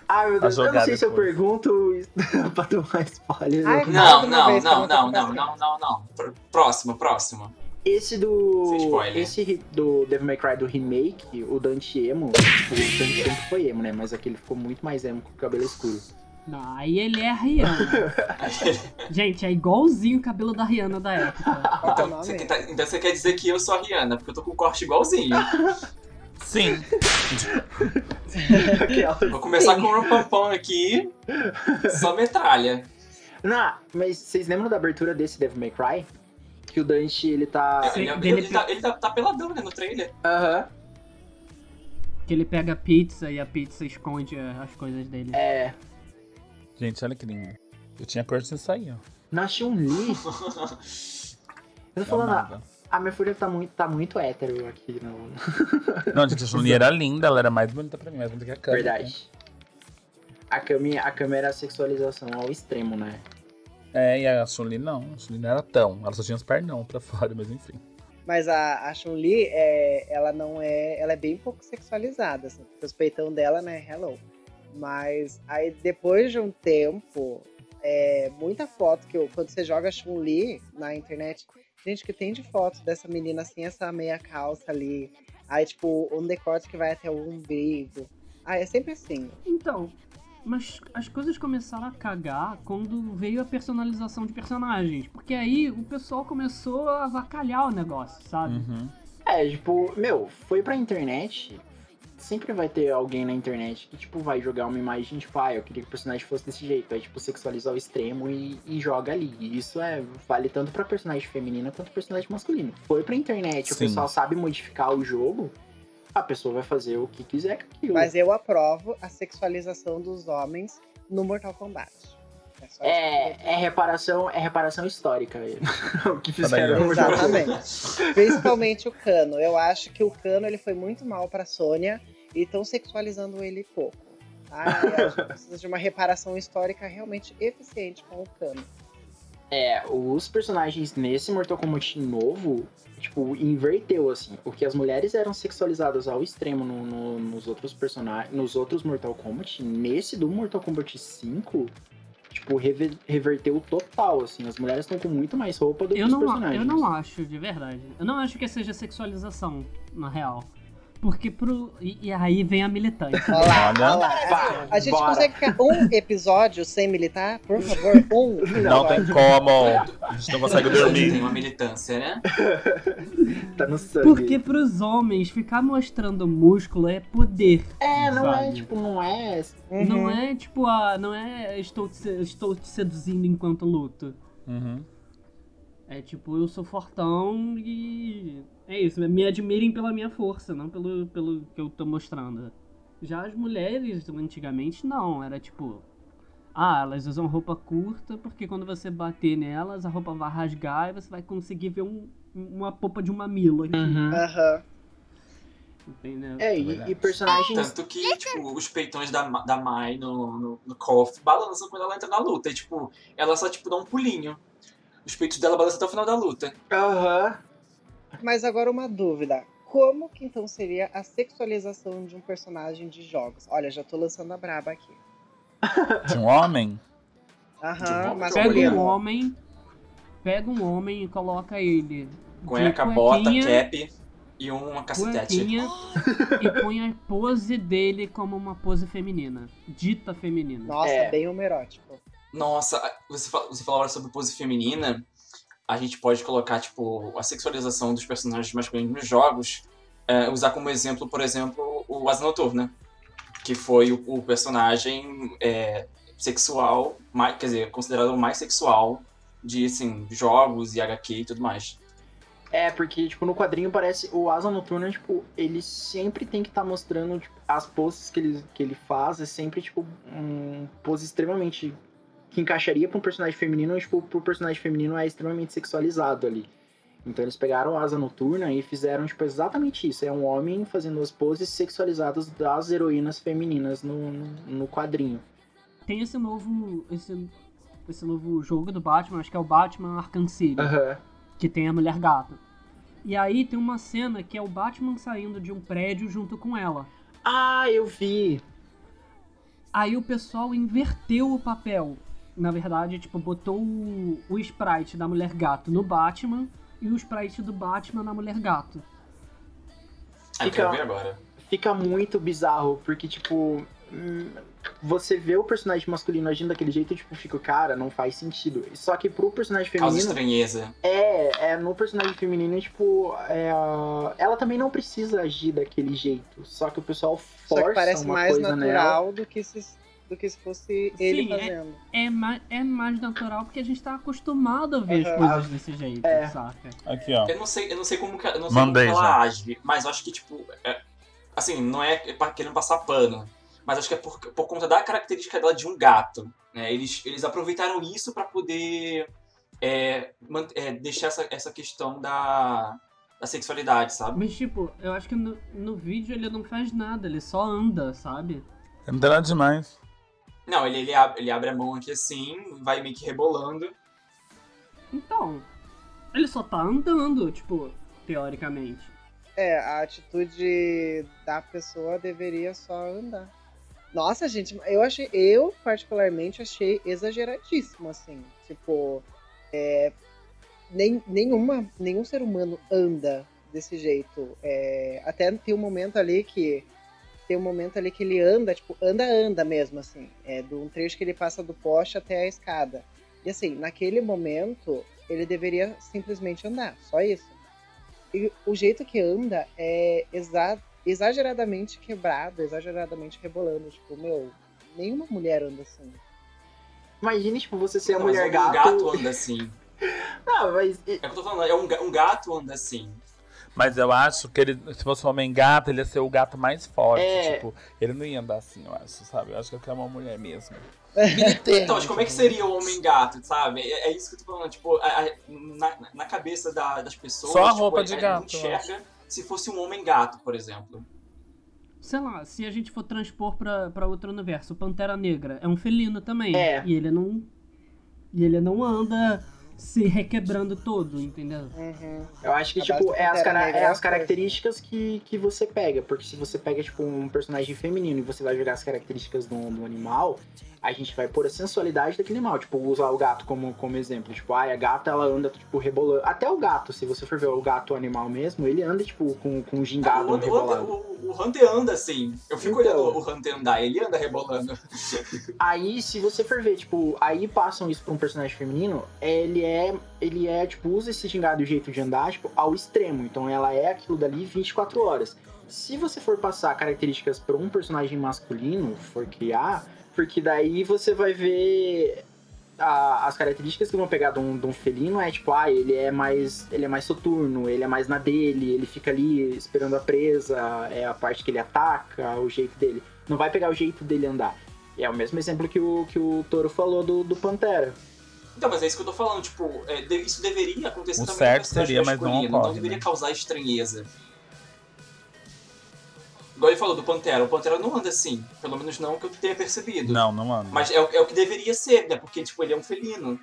Ah, meu Deus, eu não sei se eu pergunto pra tomar spoiler. Ai, Não, não, não, não, não, não, não, não. Pr- Próximo, próximo. Esse do. Esse do Devil May Cry do remake, o Dante emo, o Dante sempre foi emo, né? Mas aqui ele ficou muito mais emo com o cabelo escuro. Não, aí ele é a Rihanna. gente, é igualzinho o cabelo da Rihanna da época. É Então você, quer, tá- então você quer dizer que eu sou a Rihanna, porque eu tô com o corte igualzinho. Sim. Aquela- Vou começar com o Pampão aqui, só metralha. Não, mas vocês lembram da abertura desse Devil May Cry? Que o Dante, ele tá. Sim. Ele, dele- ele tá, ele tá, tá peladão, né, no trailer. Aham. Que ele pega a pizza e a pizza esconde as coisas dele. É. Gente, olha que lindo. Eu tinha crush nisso aí, ó. Na Chun-Li. Eu tô falando, a, a minha fúria tá muito, tá muito hétero aqui no. Não, gente, a Chun-Li era linda, ela era mais bonita pra mim, mais bonita que a Kami. Verdade. A Kami, a Kami era a sexualização ao extremo, né? É, e a Chun-Li não. A Chun-Li não era tão. Ela só tinha os pernão pra fora, mas enfim. Mas a, a Chun-Li, é, ela não é. Ela é bem pouco sexualizada, assim. Porque os peitão dela, né? Hello. Mas aí depois de um tempo, é, muita foto que eu. Quando você joga Chun-Li na internet, gente, que tem de foto dessa menina assim, essa meia calça ali. Aí, tipo, um decote que vai até o umbigo. Ah, é sempre assim. Então, mas as coisas começaram a cagar quando veio a personalização de personagens. Porque aí o pessoal começou a avacalhar o negócio, sabe? Uhum. É, tipo, meu, foi pra internet. Sempre vai ter alguém na internet que, tipo, vai jogar uma imagem, tipo, ah, eu queria que o personagem fosse desse jeito. Aí, tipo, sexualiza ao extremo e, e joga ali. E isso é, vale tanto pra personagem feminina quanto personagem masculino. Foi pra internet, o Sim. pessoal sabe modificar o jogo, a pessoa vai fazer o que quiser com aquilo. Mas eu aprovo a sexualização dos homens no Mortal Kombat. É, É, é reparação, é reparação histórica. o que fizeram. Exatamente. Principalmente o Cano. Eu acho que o Cano ele foi muito mal pra Sônia e estão sexualizando ele pouco. Tá? A gente precisa de uma reparação histórica realmente eficiente com o Cano. É, os personagens nesse Mortal Kombat novo, tipo, inverteu, assim. Porque as mulheres eram sexualizadas ao extremo no- no- nos outros personagens, nos outros Mortal Kombat. Nesse do Mortal Kombat 5, tipo, rever- reverteu total, assim. As mulheres estão com muito mais roupa do que Eu os não, personagens. eu não acho, de verdade. Eu não acho que seja sexualização, na real. Porque pro. E, e aí vem a militância. Olha lá, Olha. lá. Pá, A gente bora. consegue ficar um episódio sem militar? Por favor, um. Não tem como. A gente não consegue Tem dormir. uma militância, né? Tá no sangue. Porque pros homens, ficar mostrando músculo é poder. É, não é, sabe? tipo, não é... Uhum. Não é tipo, ah, não é estou te, estou te seduzindo enquanto luto. Uhum. É tipo, eu sou fortão e. É isso, me admirem pela minha força, não pelo, pelo que eu tô mostrando. Já as mulheres, antigamente, não. Era tipo. Ah, elas usam roupa curta porque quando você bater nelas, a roupa vai rasgar e você vai conseguir ver um- uma polpa de um mamilo aqui. Uhum. Aham. Entendeu? É, e, e personagens. Tanto que, tipo, os peitões da, da Mai no, no, no KOF balançam quando ela entra na luta. E, tipo, ela só, tipo, dá um pulinho. Os peitos dela balançam até o final da luta. Aham. Mas agora uma dúvida. Como que então seria a sexualização de um personagem de jogos? Olha, já tô lançando a braba aqui. De um homem? De Aham, um mas Pega um homem, pega um homem e coloca ele Cueca, bota, cap e uma cacetete. e põe a pose dele como uma pose feminina, dita feminina. Nossa, É. bem homerótico. Nossa, você, fa- você falou agora sobre pose feminina. A gente pode colocar, tipo, a sexualização dos personagens masculinos nos jogos. é, usar como exemplo, por exemplo, o Asa Noturna. Que foi o, o personagem é, sexual, mais, quer dizer, considerado o mais sexual de, assim, jogos e HQ e tudo mais. É, porque, tipo, no quadrinho parece. O Asa Noturna, tipo, ele sempre tem que estar mostrando tipo, as poses que ele, que ele faz. É sempre, tipo, um pose extremamente. Que encaixaria pra um personagem feminino, mas, tipo, pro personagem feminino é extremamente sexualizado ali. Então eles pegaram Asa Noturna e fizeram, tipo, exatamente isso. É um homem fazendo as poses sexualizadas das heroínas femininas no, no, quadrinho. Tem esse novo, esse, esse novo jogo do Batman, acho que é o Batman Arkham City, que tem a Mulher Gato. E aí tem uma cena que é o Batman saindo de um prédio junto com ela. Ah, eu vi! Aí o pessoal inverteu o papel. Na verdade, tipo, botou o, o sprite da Mulher Gato no Batman e o sprite do Batman na Mulher Gato. Ah, eu Fica- quero ver agora. fica muito bizarro, porque, tipo, hum, você vê o personagem masculino agindo daquele jeito e, tipo, fica, cara, não faz sentido. Só que pro personagem Causa feminino, estranheza. é, é, no personagem feminino, tipo, é, ela também não precisa agir daquele jeito. Só que o pessoal Só força que parece uma mais coisa nela. natural do que, se, do que se fosse ele Sim, é- fazendo. É, ma é mais natural porque a gente tá acostumado a ver as Aham. coisas desse jeito, É. saca? Aqui, ó. Eu não sei, eu não sei como que, eu não sei Mandei como que ela já. age, mas eu acho que, tipo, é- assim, não é pa- querendo passar pano, mas acho que é por, por conta da característica dela de um gato. Né? Eles, eles aproveitaram isso pra poder é, é, deixar essa, essa questão da, da sexualidade, sabe? Mas, tipo, eu acho que no, no vídeo ele não faz nada, ele só anda, sabe? Não tem nada demais. Não, ele, ele, abre, ele abre a mão aqui assim, vai meio que rebolando. Então, ele só tá andando, tipo, teoricamente. É, a atitude da pessoa deveria só andar. Nossa, gente, eu achei, eu particularmente achei exageradíssimo, assim. Tipo, é, nem, nenhuma, nenhum ser humano anda desse jeito. É, até tem um momento ali que tem um momento ali que ele anda, tipo, anda, anda mesmo, assim. É de um trecho que ele passa do poste até a escada. E assim, naquele momento, ele deveria simplesmente andar, só isso. E o jeito que anda é exa exageradamente quebrado, exageradamente rebolando. Tipo, meu, nenhuma mulher anda assim. Imagine, tipo, você ser Não, mulher um gato. gato anda assim. Não, mas É o que eu tô falando, é um, um gato anda assim. Mas eu acho que ele, se fosse um homem gato, ele ia ser o gato mais forte. É. Tipo, ele não ia andar assim, eu acho, sabe? Eu acho que eu quero uma mulher mesmo. Então, mas como é que seria o homem gato, sabe? É, é isso que eu tô falando, tipo, a- a- na, na cabeça da- das pessoas. Só a tipo, roupa a- de a gente gato, eu enxerga se fosse um homem gato, por exemplo. Sei lá, se a gente for transpor pra, pra outro universo, o Pantera Negra é um felino também. É. E ele não. E ele não anda se requebrando todo, entendeu? Uhum. Eu acho que, A tipo, é as, cara- é é as características que, que você pega. Porque se você pega, tipo, um personagem feminino e você vai jogar as características do, do animal, a gente vai pôr a sensualidade daquele animal. Tipo, usar o gato como, como exemplo. Tipo, ai, a gata, ela anda, tipo, rebolando. Até o gato, se você for ver o gato animal mesmo, ele anda, tipo, com, com um Ah, gingado o, Hunter, rebolado. o, o Hunter anda assim. Eu fico Então. olhando o Hunter andar, ele anda rebolando. Aí, se você for ver, tipo, aí passam isso pra um personagem feminino, ele é, ele é, tipo, usa esse gingado e o jeito de andar, tipo, ao extremo. Então ela é aquilo dali 24 horas. Se você for passar características pra um personagem masculino, for criar, porque daí você vai ver a- as características que vão pegar de um, de um felino é tipo, ah, ele é mais ele é mais soturno, ele é mais na dele, ele fica ali esperando a presa, é a parte que ele ataca, o jeito dele. Não vai pegar o jeito dele andar. É o mesmo exemplo que o, que o Toro falou do, do Pantera. Então, mas é isso que eu tô falando, tipo, é, isso deveria acontecer O também certo com personagem seria, mas não ocorre, Não deveria né? causar estranheza. Igual ele falou do Pantera, o Pantera não anda assim. Pelo menos não que eu tenha percebido. Não, não anda. Mas é, o- é o que deveria ser, né? Porque, tipo, ele é um felino.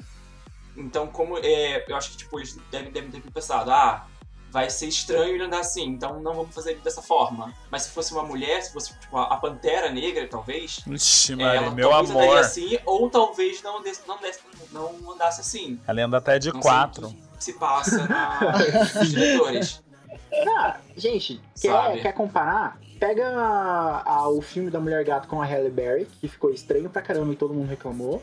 Então, como. É, eu acho que, tipo, eles devem, devem ter pensado, ah, vai ser estranho ele andar assim, então não vamos fazer ele dessa forma. Mas se fosse uma mulher, se fosse, tipo, a a Pantera Negra, talvez. Ixi, é, Maria, ela meu talvez andaria amor. assim, ou talvez não, andasse- não, não andasse assim. Ela anda até de Não sei quatro. o que se passa na, nos diretores. Ah, gente, quer, quer comparar? Pega a- a- o filme da Mulher Gato com a Halle Berry, que ficou estranho pra caramba e todo mundo reclamou.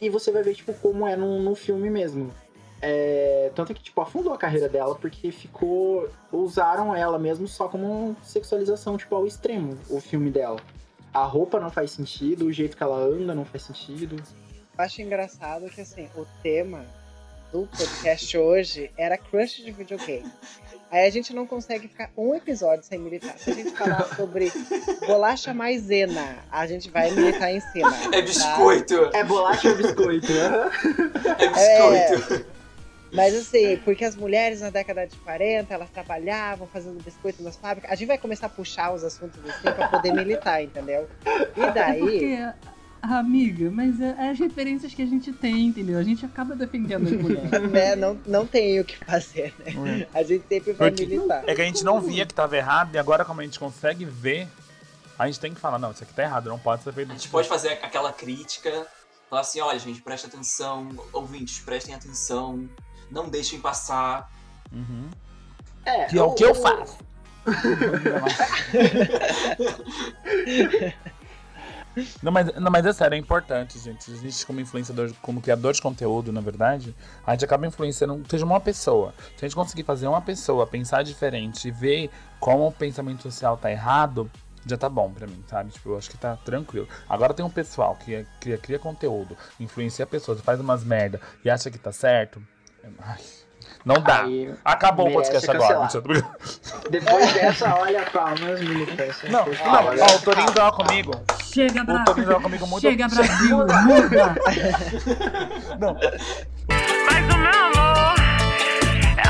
E você vai ver, tipo, como é no, no filme mesmo. É, tanto que, tipo, afundou a carreira dela porque ficou... Usaram ela mesmo só como sexualização, tipo, ao extremo, o filme dela. A roupa não faz sentido, o jeito que ela anda não faz sentido. Acho engraçado que assim, o tema do podcast hoje era crush de videogame. Aí a gente não consegue ficar um episódio sem militar. Se a gente falar sobre bolacha maisena, a gente vai militar em cima. É biscoito! É bolacha ou biscoito? É biscoito! Mas assim, porque as mulheres na década de 40, elas trabalhavam fazendo biscoito nas fábricas. A gente vai começar a puxar os assuntos assim pra poder militar, entendeu? E É daí. porque, amiga, mas é, é as referências que a gente tem, entendeu? A gente acaba defendendo as mulheres. Né, não, não tem o que fazer, né? A gente sempre vai Porque militar. é que a gente não via que tava errado e agora como a gente consegue ver, a gente tem que falar, não, isso aqui tá errado, não pode ser feito. A gente pode fazer aquela crítica, falar assim, olha, gente, presta atenção, ouvintes, prestem atenção, não deixem passar. Uhum. É, Que é o que eu faço. Não mas, não, mas é sério, é importante, gente. A gente, como influenciador, como criador de conteúdo, na verdade, a gente acaba influenciando, seja uma pessoa. Se a gente conseguir fazer uma pessoa pensar diferente e ver como o pensamento social tá errado, já tá bom pra mim, sabe? Tipo, eu acho que tá tranquilo. Agora tem um pessoal que é- cria, cria conteúdo, influencia pessoas, faz umas merda e acha que tá certo. Ai, não dá. Aí Acabou o podcast agora. Depois dessa, olha palmas, militância. Não, não, ó, o Torinho joga comigo. Chega, Brasil! Comigo muito. Chega, Brasil! Muda! Não, Mas o meu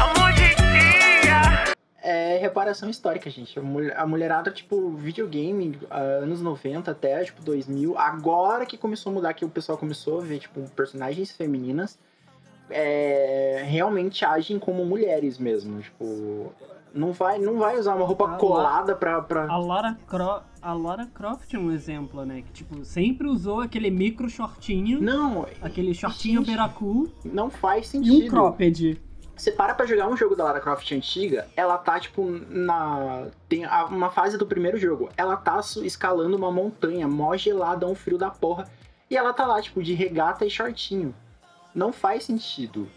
amor é de dia. É reparação histórica, gente. A mulherada, tipo, videogame, ah, anos 90 até, tipo, 2000. Agora que começou a mudar, que o pessoal começou a ver, tipo, personagens femininas é, realmente agem como mulheres mesmo. Tipo, não vai, não vai usar uma roupa lá. colada pra... pra... A Lara, Cro a Lara Croft é um exemplo, né? Que, tipo, sempre usou aquele micro shortinho, Não, aquele shortinho Gente, beracu não faz e sentido. um cropped. Você para pra jogar um jogo da Lara Croft antiga, ela tá, tipo, na. Tem a- uma fase do primeiro jogo. Ela tá escalando uma montanha, mó gelada, um frio da porra. E ela tá lá, tipo, de regata e shortinho. Não faz sentido.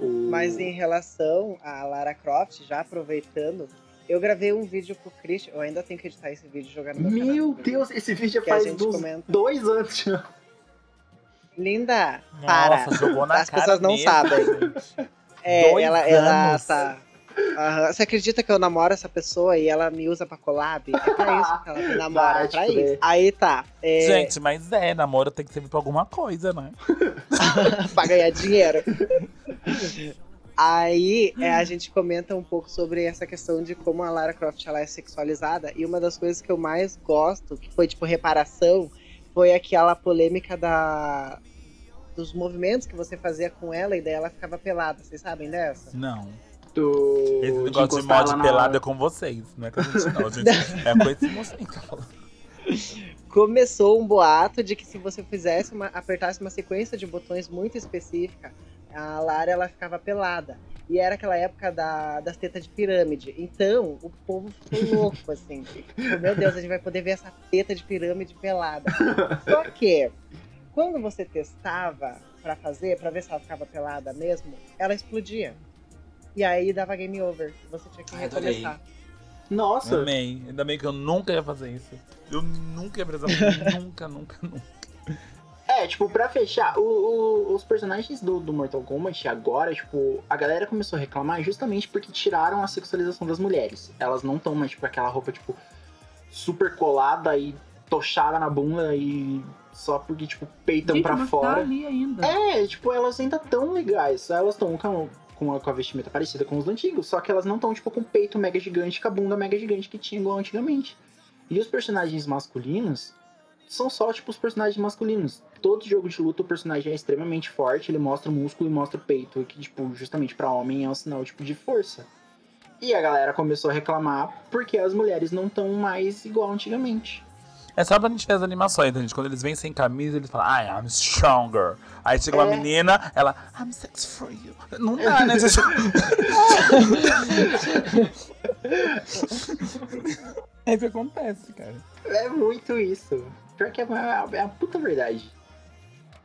O- Mas em relação a Lara Croft, já aproveitando, eu gravei um vídeo pro Christian. Eu ainda tenho que editar esse vídeo e jogar no meu, Meu canal. Deus, esse vídeo a faz comenta. dois anos já. Linda, para. Nossa, jogou na As cara pessoas não mesmo, sabem. É, Dois ela, ela anos. tá. Aham. Você acredita que eu namoro essa pessoa e ela me usa pra collab? É pra isso que ela me namora, Vai é pra isso. Aí tá. É, Gente, mas é, namoro tem que servir pra alguma coisa, né? pra ganhar dinheiro. Aí é, a gente comenta um pouco sobre essa questão de como a Lara Croft ela é sexualizada. E uma das coisas que eu mais gosto, que foi tipo reparação, foi aquela polêmica da dos movimentos que você fazia com ela e daí ela ficava pelada. Vocês sabem dessa? Não. Do... Esse de negócio de encostar mod ela na- é com vocês, não é com a gente não, gente. É com esse mocinho que tá falando. começou um boato de que se você fizesse uma, apertasse uma sequência de botões muito específica, a Lara ela ficava pelada. E era aquela época da, das tetas de pirâmide. Então, o povo ficou louco, assim. Tipo, meu Deus, a gente vai poder ver essa teta de pirâmide pelada. Só que, quando você testava pra fazer, pra ver se ela ficava pelada mesmo, ela explodia. E aí dava game over. Você tinha que Ai, adorei. recomeçar. Nossa, Amei. Ainda bem que eu nunca ia fazer isso. Eu nunca ia precisar. nunca, nunca, nunca. É, tipo, pra fechar, o- o- os personagens do, do Mortal Kombat agora, tipo, a galera começou a reclamar justamente porque tiraram a sexualização das mulheres. Elas não estão mais, tipo, aquela roupa, tipo, super colada e tochada na bunda e só porque, tipo, peitam Gente, pra mas fora. tá ali ainda. É, tipo, elas ainda tão legais. Elas estão com, com, a, com a vestimenta parecida com os antigos, só que elas não estão, tipo, com o peito mega gigante, com a bunda mega gigante que tinha igual antigamente. E os personagens masculinos são só, tipo, os personagens masculinos. Todo jogo de luta, o personagem é extremamente forte, ele mostra o músculo e mostra o peito, que, tipo, justamente pra homem é um sinal, tipo, de força. E a galera começou a reclamar porque as mulheres não estão mais igual antigamente. É só pra gente ver as animações, gente. Quando eles vêm sem camisa, eles falam, I am stronger. Aí chega uma É. menina, ela, I'm sex for you. Não dá, né? é isso que acontece, cara. É muito isso. Pior que é a, é a puta verdade.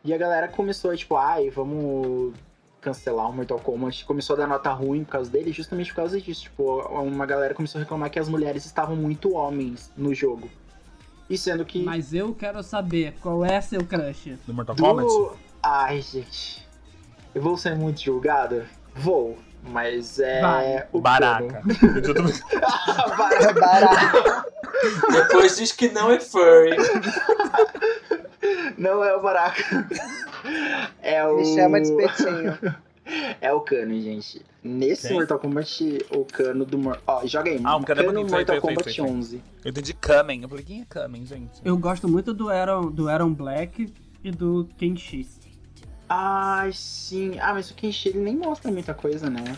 E a galera começou, tipo, ai, vamos cancelar o Mortal Kombat. Começou a dar nota ruim por causa dele, justamente por causa disso. Tipo, uma galera começou a reclamar que as mulheres estavam muito homens no jogo. E sendo que. Mas eu quero saber qual é seu crush. Do Mortal do- Kombat? Ai, gente. Eu vou ser muito julgado? Vou. Mas é. Vai. O Baraka. Cano. É barato. Depois diz que não é furry. Não é o Baraka. É o. Me chama de espetinho. É o Cano, gente. Nesse Quem? Mortal Kombat, o Cano do. Mor- Ó, joga aí. Ah, um Cano é Cano bonito, foi, Mortal Kombat foi, foi. 11. Eu entendi Kamen. Eu falei, quem é Kamen, gente? Eu gosto muito do Aaron, do Aaron Black e do Kenshi. Ai, sim. Ah, mas o Kenshi ele nem mostra muita coisa, né?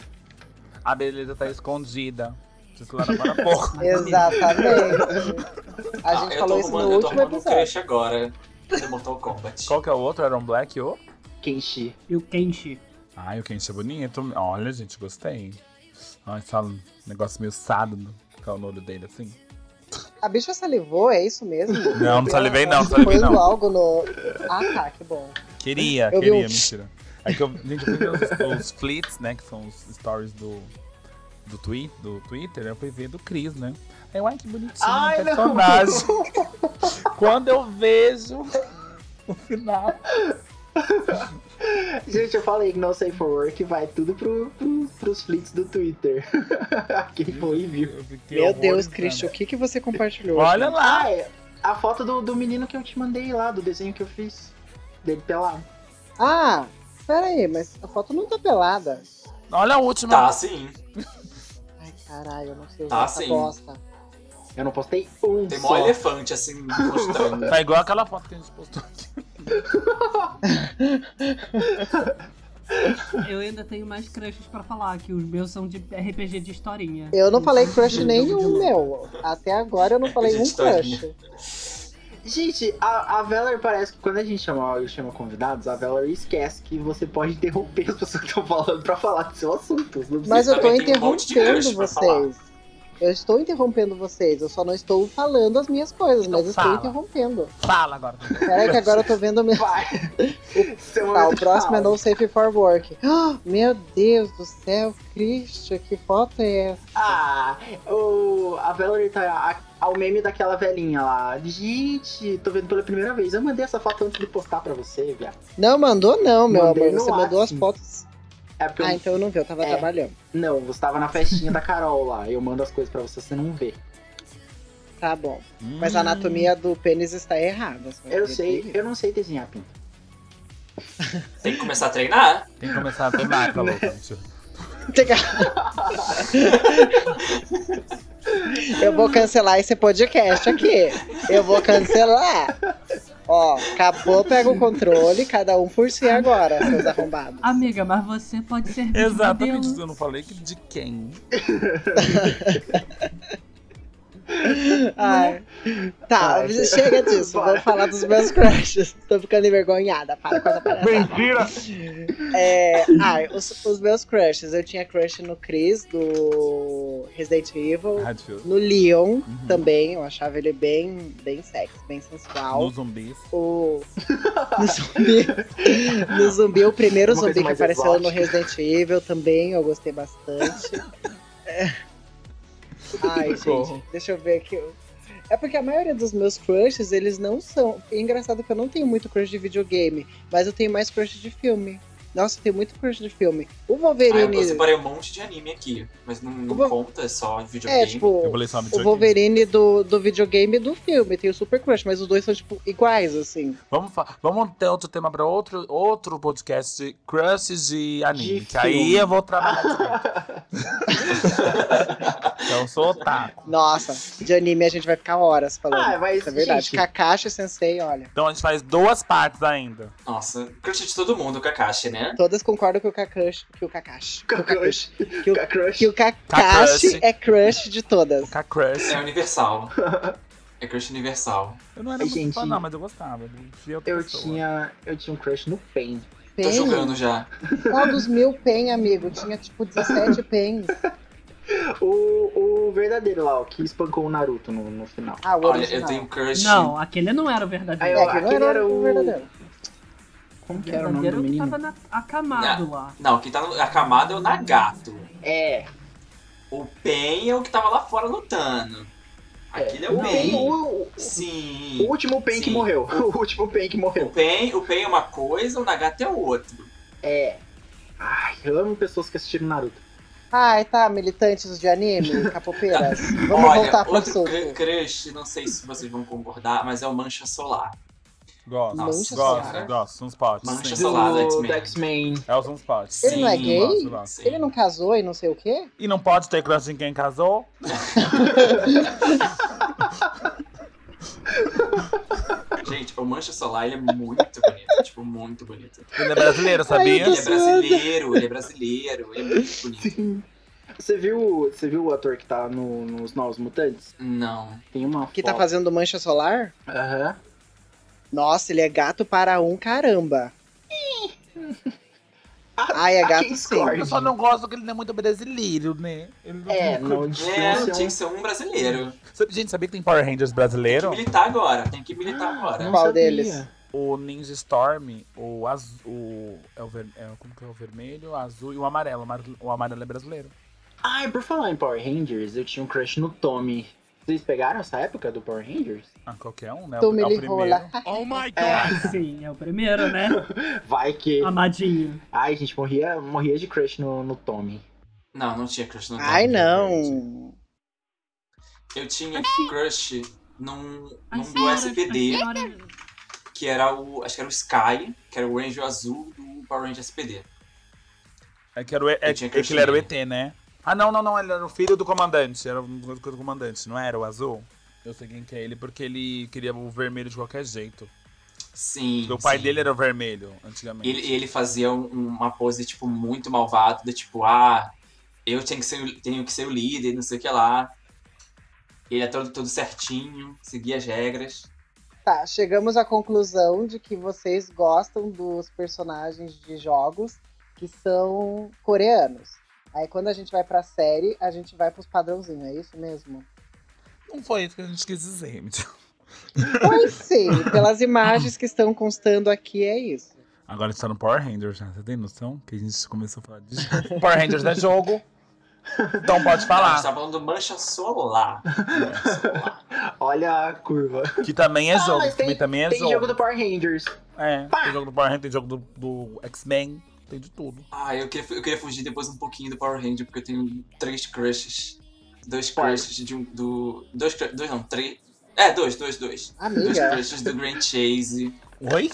A beleza tá escondida. Vocês falaram agora há pouco. Exatamente. A Ah, gente eu falou tô isso no arrumando, eu tô último arrumando um episódio. crush agora. Do Mortal Kombat. Qual que é o outro? Iron Black ou? Kenshi. E o Kenshi. Ai, o Kenshi é bonito. Olha, gente, gostei. Ai, só um negócio meio sado no, com o olho dele, assim. A bicha salivou, é isso mesmo? Não, não salivei não, não salivei não. algo no... Ah, tá, que bom. Queria, Eu vi queria, um- mentira. É que eu, gente, eu ver os, os flits, né, que são os stories do, do, twi do Twitter, eu fui ver do Chris, né. Aí eu, ai, que bonitinho Ai, não. personagem. Quando eu vejo o final... Gente, eu falei que no Safe for Work vai tudo pro, pro, pros flits do Twitter. Quem foi viu. eu fiquei Meu Deus. Christian, o que, que você compartilhou? Olha lá! Ah, é a foto do, do menino que eu te mandei lá, do desenho que eu fiz. Dele pelado. Ah, pera aí, mas a foto não tá pelada. Olha a última. Tá, sim. Ai, caralho, eu não sei Tá, essa sim. bosta. Eu não postei um Tem só. mó elefante assim mostrando. Tá igual aquela foto que a gente postou aqui. Eu ainda tenho mais crushes pra falar, que os meus são de RPG de historinha. Eu não falei crush de nenhum, meu. Até agora eu não falei um crush. Gente, a, a Valor parece que quando a gente chama, chama convidados, a Valor esquece que você pode interromper as pessoas que estão falando pra falar do seu assunto. Mas eu tô um interrompendo falar. vocês. Eu estou interrompendo vocês, eu só não estou falando as minhas coisas, Então mas estou fala. interrompendo. Fala agora. Peraí que agora eu tô vendo... Meu... Vai. Seu Tá, o próximo é fala. No Safe for Work. Ah, meu Deus do céu, Christian, que foto é essa? Ah, o, a Valerie tá ao meme daquela velhinha lá. Gente, tô vendo pela primeira vez. Eu mandei essa foto antes de postar pra você, viado. Não, mandou não, meu Mandei amor. Você mandou as fotos. É porque eu- Ah, então eu não vi, eu tava É. trabalhando. Não, você tava na festinha da Carol lá. Eu mando as coisas pra você, você não vê. Tá bom. Mas a anatomia do pênis está errada. Eu sei, eu não sei desenhar pinto. Tem que começar a treinar. Tem que começar a treinar. Tem que- Eu vou cancelar esse podcast aqui. Eu vou cancelar. Ó, acabou, pega o controle, cada um por si agora, seus arrombados. Amiga, mas você pode ser Exatamente, modelo. eu não falei que de quem. Ai. Tá, Vai. chega disso. Vamos falar dos meus crushes. Tô ficando envergonhada. Para com essa palhaçada. Mentira! É, ai, os, os meus crushes. Eu tinha crush no Chris, do Resident Evil. Radfield. No Leon também. Eu achava ele bem, bem sexy, bem sensual. Nos zumbis. O... No zumbi. No zumbi, o primeiro Uma zumbi que apareceu no exótica. Resident Evil também, eu gostei bastante. É. Ai, gente, deixa eu ver aqui. É porque a maioria dos meus crushes, eles não são. É engraçado que eu não tenho muito crush de videogame, mas eu tenho mais crush de filme. Nossa, tem muito crush de filme. O Ah, eu, Wolverine. eu separei um monte de anime aqui, mas não, não O conta, é só videogame. É, tipo, Eu falei só o videogame. Wolverine do, do videogame e do filme. Tem o Super Crush, mas os dois são, tipo, iguais, assim. Vamos, vamos ter outro tema pra outro, outro podcast de crushes de anime. De que aí filme. eu vou trabalhar então eu sou otaku. Nossa, de anime a gente vai ficar horas falando. Ah, mas, Isso é verdade. gente- Kakashi Sensei, olha. Então a gente faz duas partes ainda. Nossa, crush de todo mundo, o Kakashi, né? Todas concordam que o Kakashi. Que o Kakashi. Que o Kakashi. Que o, Crush. que o Kakashi Kakashi. é crush de todas. Crush. É universal. É crush universal. Eu não era muito gente. fã, não, mas eu gostava. Eu, Eu tinha, eu tinha um crush no. Tô Pen? jogando já. Qual dos mil pen, amigo? Tinha tipo 17 pens. O, o verdadeiro lá, o que espancou o Naruto no, no final. Ah, o Olha, original. eu tenho crush. Não, aquele não era o verdadeiro. Aí, É, ó, que não aquele era, era o- verdadeiro. Como O que era o nome do verdadeiro que menino? tava na, acamado lá. Não, quem tá no, acamado é o Nagato. É. O Pen é o que tava lá fora lutando. Aquele é, o o, Pen. o, Sim. o último Pain que morreu. O último Pain que O morreu. Pen, o Pen é uma coisa, o Nagato é outro. É. Ai, eu amo pessoas que assistiram Naruto. Ai, tá, militantes de anime, capopeiras. Vamos Olha, voltar pro outro crush, não sei se vocês vão concordar, mas é o Mancha Solar. Gosto, Mancha gosto, gosto. Sunspot. Mancha solar do X-Men. É o Sunspot. Ele não é gay? Gosto, gosto. Sim. Ele não casou e não sei o quê? E não pode ter crush em quem casou? Gente, o Mancha Solar ele é muito bonito. tipo, muito bonito. Ele é brasileiro, sabia? Ele é brasileiro, ele é brasileiro, ele é muito bonito. Sim. Você viu, você viu o ator que tá no- nos Novos Mutantes? Não. Tem uma Que tá foto. fazendo mancha solar? Aham. Nossa, ele é gato para um caramba. Ai, é gato sim. Eu só não gosto que ele não é muito brasileiro, né? Ele não É, não É, tinha tinha que ser um brasileiro. Sabe- Gente, sabia que tem Power Rangers Tem brasileiro? que militar agora, tem que militar agora. Não Qual sabia. deles? O Ninja Storm, o azul. O, é o ver, é, como que é o vermelho, o azul e o amarelo. O amarelo, o amarelo é brasileiro. Ai, por falar em Power Rangers, eu tinha um crush no Tommy. Vocês pegaram essa época do Power Rangers? Ah, qualquer um, né? Tu é o primeiro. lá. Oh my god! É. Sim, é o primeiro, né? Vai que. Amadinho. Ai, gente, morria, morria de crush no, no Tommy. Não, não tinha crush no Ai, Tom, não. Eu tinha crush num, num do SPD, que era o. Acho que era o Sky, que era o Ranger azul do Power Ranger SPD. É que, era o, é, é que ele era o. ET, né? Ah, não, não, não. Ele era o filho do comandante. Era o do comandante, não era o azul? Eu sei quem que é ele porque ele queria o vermelho de qualquer jeito. Sim. Porque o pai sim. dele era o vermelho, antigamente. Ele, ele fazia um- uma pose, tipo, muito malvada, de tipo, ah, eu tenho que ser, o- tenho que ser o líder, não sei o que lá. Ele é todo, todo certinho, seguia as regras. Tá, chegamos à conclusão de que vocês gostam dos personagens de jogos que são coreanos. Aí quando a gente vai pra série, a gente vai pros padrãozinhos, é isso mesmo? Não foi isso que a gente quis dizer, Mitchell. Pois sim, pelas imagens que estão constando aqui, é isso. Agora está no Power Rangers, já. Você tem noção? Que a gente começou a falar disso. Power Rangers é jogo. Então pode A gente falar. tá falando do Mancha Solar. Mancha Solar. Olha a curva. Que também é Ah, jogo. mas que também, é Tem jogo. jogo do Power Rangers. É, tem jogo do Power Rangers, tem jogo do, do X-Men, tem de tudo. Ah, eu queria, eu queria fugir depois um pouquinho do Power Ranger, porque eu tenho três crushes. Dois crushes de um. Do, dois, dois não, três. É, dois, dois, dois. Dois Amiga, crushes do Grand Chase. Oi?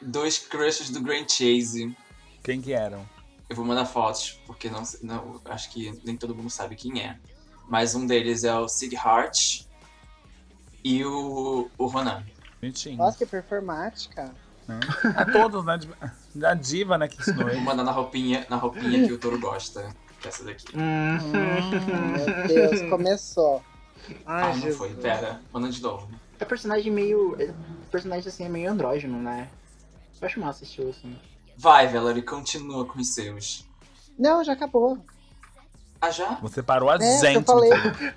Dois crushes do Grand Chase. Quem que eram? Eu vou mandar fotos, porque não, não acho que nem todo mundo sabe quem é. Mas um deles é o Sid Hart e o, o Ronan. Bonitinho. nossa, que performática. A todos, né? de- A diva, né? Que ensinou ele. mandar na roupinha, na roupinha que o Toro gosta. Que é essa daqui. Hum. Meu Deus, começou. Ai, Ah, não Jesus. foi. Pera, manda de novo. É personagem meio. é- Personagem assim é meio andrógeno, né? Eu acho massa esse estilo assim. Vai, Valerie, continua com os seus. Não, já acabou. Ah, já? Você parou a É, gente. eu falei. Mitchell.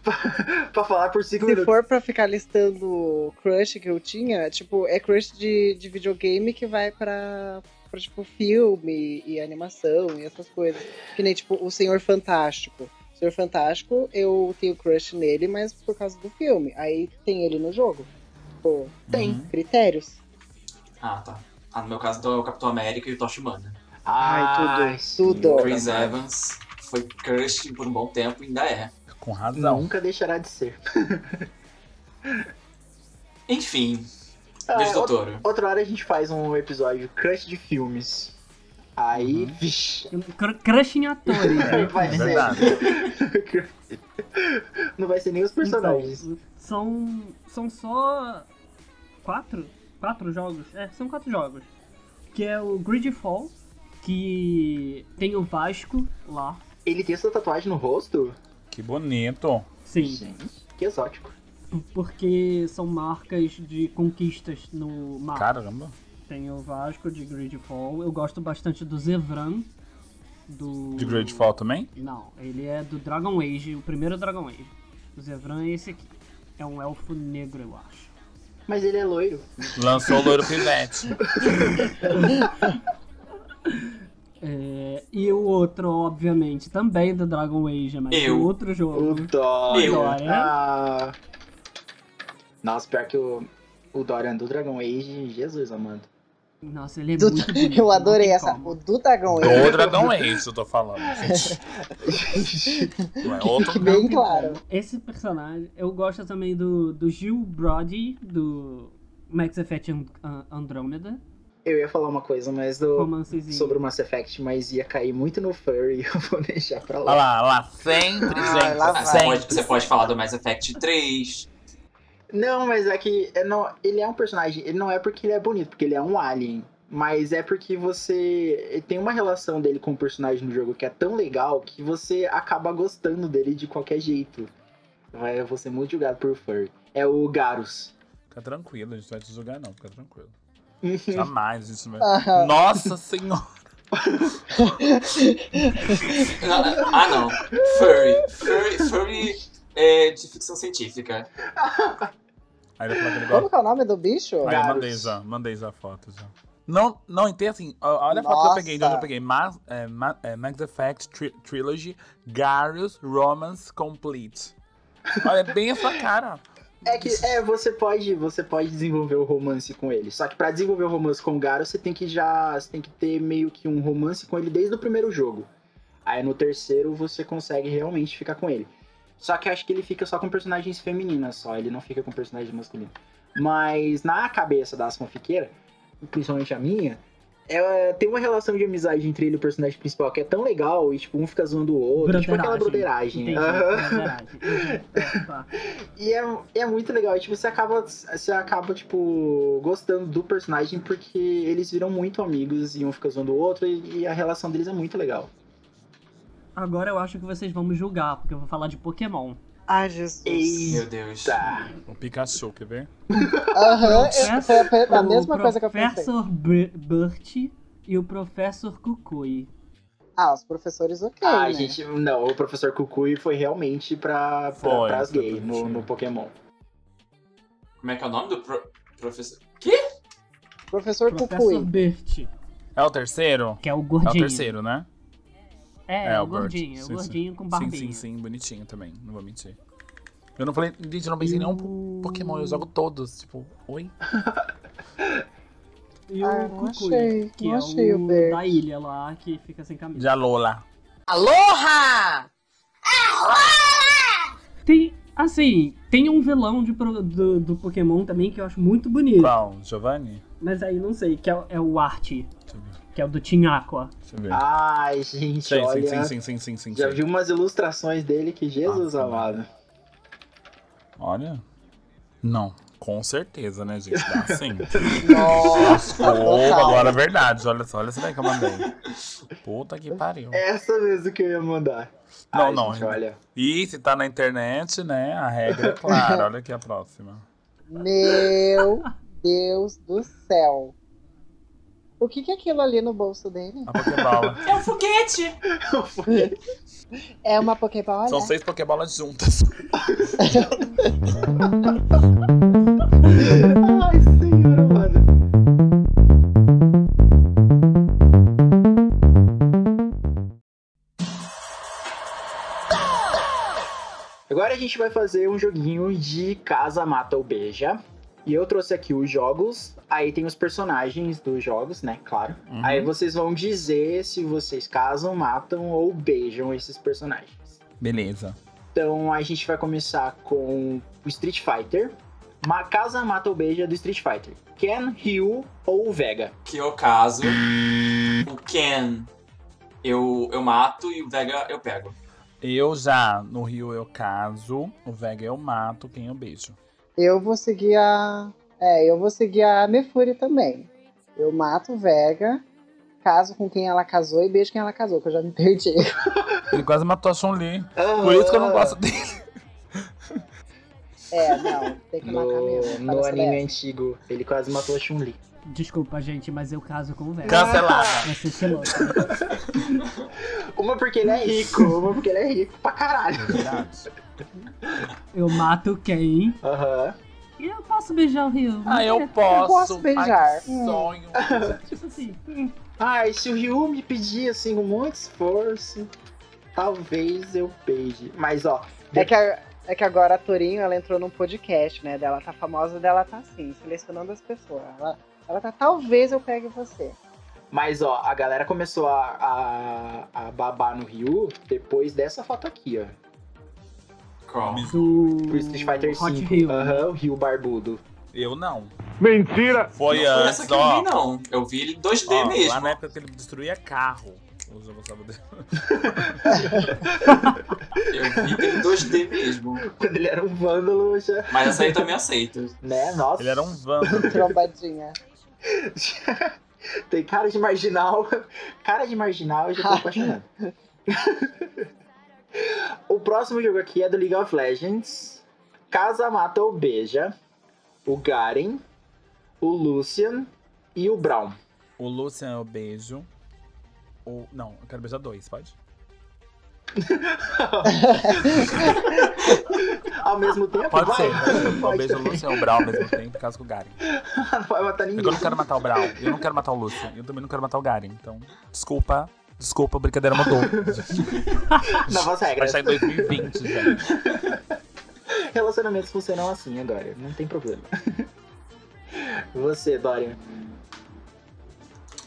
pra falar por 5 Se minutos. for pra ficar listando crush que eu tinha, tipo, é crush de, de videogame que vai pra, pra, tipo, filme e animação e essas coisas. Que nem, tipo, o Senhor Fantástico. O Senhor Fantástico, eu tenho crush nele, mas por causa do filme. Aí tem ele no jogo. Tipo, Tem. Uhum. critérios. Ah, tá. Ah, no meu caso, então é o Capitão América e o Tocha Humana. Ai, tudo, tudo. Chris Evans foi crush por um bom tempo e ainda é. Com razão. Nunca deixará de ser. Enfim, Ah, beijo do outra, Toro. outra hora a gente faz um episódio crush de filmes. Aí, Uhum. vixi. Cr- Crush em atores, né? Vai É ser. verdade. Não vai ser nem os personagens. Então, são, são só quatro? Quatro jogos? É, são quatro jogos. Que é o Gridfall, que tem o Vasco lá. Ele tem essa tatuagem no rosto? Que bonito. Sim, Gente, que exótico. porque são marcas de conquistas no mapa. Caramba. Tem o Vasco de Gridfall. Eu gosto bastante do Zevran. Do... De Gridfall também? Não, ele é do Dragon Age, o primeiro Dragon Age. O Zevran é esse aqui. É um elfo negro, eu acho. Mas ele é loiro. Lançou o Loiro Pivete. É, e o outro, obviamente, também do Dragon Age, mas Eu. do outro jogo. O Dorian. Ah. Nossa, pior que o, o Dorian do Dragon Age, Jesus amado. Nossa, ele é Do- muito bonito. eu adorei essa. como. O do Dragão Do Age. Dragão Age, eu tô falando. Não é outro Fique bem claro. Esse personagem, eu gosto também do, do Gil Brody, do Max Effect And- An- Andromeda. Eu ia falar uma coisa, mas do, sobre o Mass Effect, mas ia cair muito no furry, eu vou deixar pra Olha lá. lá, olha lá, sempre, lá Ah, vai. você, sempre. pode, você pode falar do Mass Effect 3. Não, mas é que é, não, ele é um personagem, ele não é porque ele é bonito, porque ele é um alien. Mas é porque você tem uma relação dele com o personagem no jogo que é tão legal que você acaba gostando dele de qualquer jeito. Vai, eu vou ser muito julgado por furry. É o Garus. Fica tranquilo, a gente não vai te julgar não, fica tranquilo. Jamais, a gente não vai... Aham. Nossa senhora! Ah, não. Furry. Furry, furry é de ficção científica. Aí ele falou Como que é o nome do bicho? Aí eu mandei já, mandei já a foto já. Não, não, então assim, olha a foto que eu Nossa. peguei, de onde eu peguei. Mass, é, Ma- é, Max Effect Tri- Trilogy Garus Romance Complete. Olha, é bem a sua cara. É que é, você pode, você pode desenvolver o romance com ele. Só que pra desenvolver o romance com o Garus, você tem que já, você tem que ter meio que um romance com ele desde o primeiro jogo. Aí no terceiro você consegue realmente ficar com ele. Só que acho que ele fica só com personagens femininas só, ele não fica com personagem masculino. Mas na cabeça das fanfiqueiras, principalmente a minha, tem uma relação de amizade entre ele e o personagem principal que é tão legal e tipo um fica zoando o outro, tipo aquela broderagem. Entendi. Uhum. E é, é muito legal. E, tipo, você acaba, você acaba, tipo, gostando do personagem porque eles viram muito amigos e um fica zoando o outro e, e a relação deles é muito legal. Agora eu acho que vocês vão me julgar, porque eu vou falar de Pokémon. Ai, Jesus. Meu Deus. O Pikachu, quer ver? Aham, foi a, a o mesma coisa que eu pensei. Professor Br- Burt e o Professor Kukui. Ah, os professores ok, Ah, né? gente, não, o professor Kukui foi realmente pra, pra, Foi, pras gays no, no Pokémon. Como é que é o nome do pro- professor? Professor Professor Kukui. Burt, É o terceiro? que é o É o gordinho. terceiro, né? É, é o gordinho, é o Sim, gordinho sim. com barbinha. Sim, sim, sim, bonitinho também, não vou mentir. Eu não falei, gente, eu não pensei em nenhum po- Pokémon, eu jogo todos, tipo, oi? E o Ah, Kukui, achei, que não é achei o o da ilha lá, que fica sem camisa. De Alola. Aloha! Tem, assim, tem um vilão de do, do Pokémon também que eu acho muito bonito. Qual? Giovanni? Mas aí não sei, que é, o- é o Art, Deixa eu ver. Que é o do Team Aqua. Deixa eu ver. Ai, gente, Sim, olha. sim, sim, sim, sim, sim, Já sim. vi umas ilustrações dele que Jesus Ah, amado. Olha. Não, com certeza, né, gente? Dá sim. Nossa, agora é verdade. Olha só, olha essa daí que eu mandei. Puta que pariu. Essa mesmo que eu ia mandar. Não, Ai, não. gente, olha. E se tá na internet, né, a regra é clara. Olha aqui a próxima. Meu Deus do céu. O que, que é aquilo ali no bolso dele? A Pokébola. É um foguete! É uma Pokébola? São seis Pokébolas juntas. Ai, senhor amado. Agora a gente vai fazer um joguinho de casa mata ou beija. E eu trouxe aqui os jogos, aí tem os personagens dos jogos, né? Claro. Uhum. Aí vocês vão dizer se vocês casam, matam ou beijam esses personagens. Beleza. Então a gente vai começar com o Street Fighter. Ma casa, mata ou beija do Street Fighter. Ken, Ryu ou Vega. Que eu caso, o Ken eu, eu mato e o Vega eu pego. Eu já, no Rio eu caso, o Vega eu mato, quem eu beijo. Eu vou seguir a. É, eu vou seguir a Mefuri também. Eu mato o Vega, caso com quem ela casou e beijo quem ela casou, que eu já me perdi. Ele quase matou a Chun-Li. Por isso que eu não gosto dele. É, não, tem que matar mesmo. no anime dessa. antigo, ele quase matou a Chun-Li. Desculpa, gente, mas eu caso com o velho. Ser louco. Uma porque ele é rico, uma porque ele é rico pra caralho. Verdade. Eu mato quem? Aham. E eu posso beijar o Rio. Ah, eu posso. posso beijar. Ai, que sonho. Tipo assim. Ai, se o Ryu me pedir assim com muito esforço, talvez eu beije. Mas ó, É que, a- é que agora a Torinho, ela entrou num podcast, né? Dela tá famosa, dela tá assim, selecionando as pessoas. Ela, ela tá, talvez eu pegue você. mas ó, a galera começou a, a, a babar no Ryu depois dessa foto aqui, ó. Qual? Do. Pro Street Fighter Hot 5. Rio. Aham, o Rio barbudo. Eu não. Mentira! Foi Não foi antes, essa que eu ó. vi, não. Eu vi ele 2D Ó, mesmo. Lá na época que ele destruía carro. Eu gostava dele. Eu vi ele 2D mesmo. Quando ele era um vândalo, já. Mas essa aí eu também aceito. Né? Nossa. Ele era um vândalo. Trombadinha. Tem cara de marginal. Cara de marginal, eu já tô apaixonado. O próximo jogo aqui é do League of Legends. Casa mata ou beija. O Garen, o Lucian e o Brown. O Lucian eu beijo. O... Não, eu quero beijar dois, pode? Ao mesmo tempo? Pode vai? ser. Eu Pode beijo o. Lucian e o Brown ao mesmo tempo, por causa do Garen. Não vai matar ninguém. Eu não quero matar o Brown. Eu não quero matar o Lucian. Eu também não quero matar o Garen. Então, desculpa. Desculpa, a brincadeira mudou. Novas Vai regras. sair em 2020, gente. Relacionamentos funcionam assim agora, não tem problema. Você, Dorian.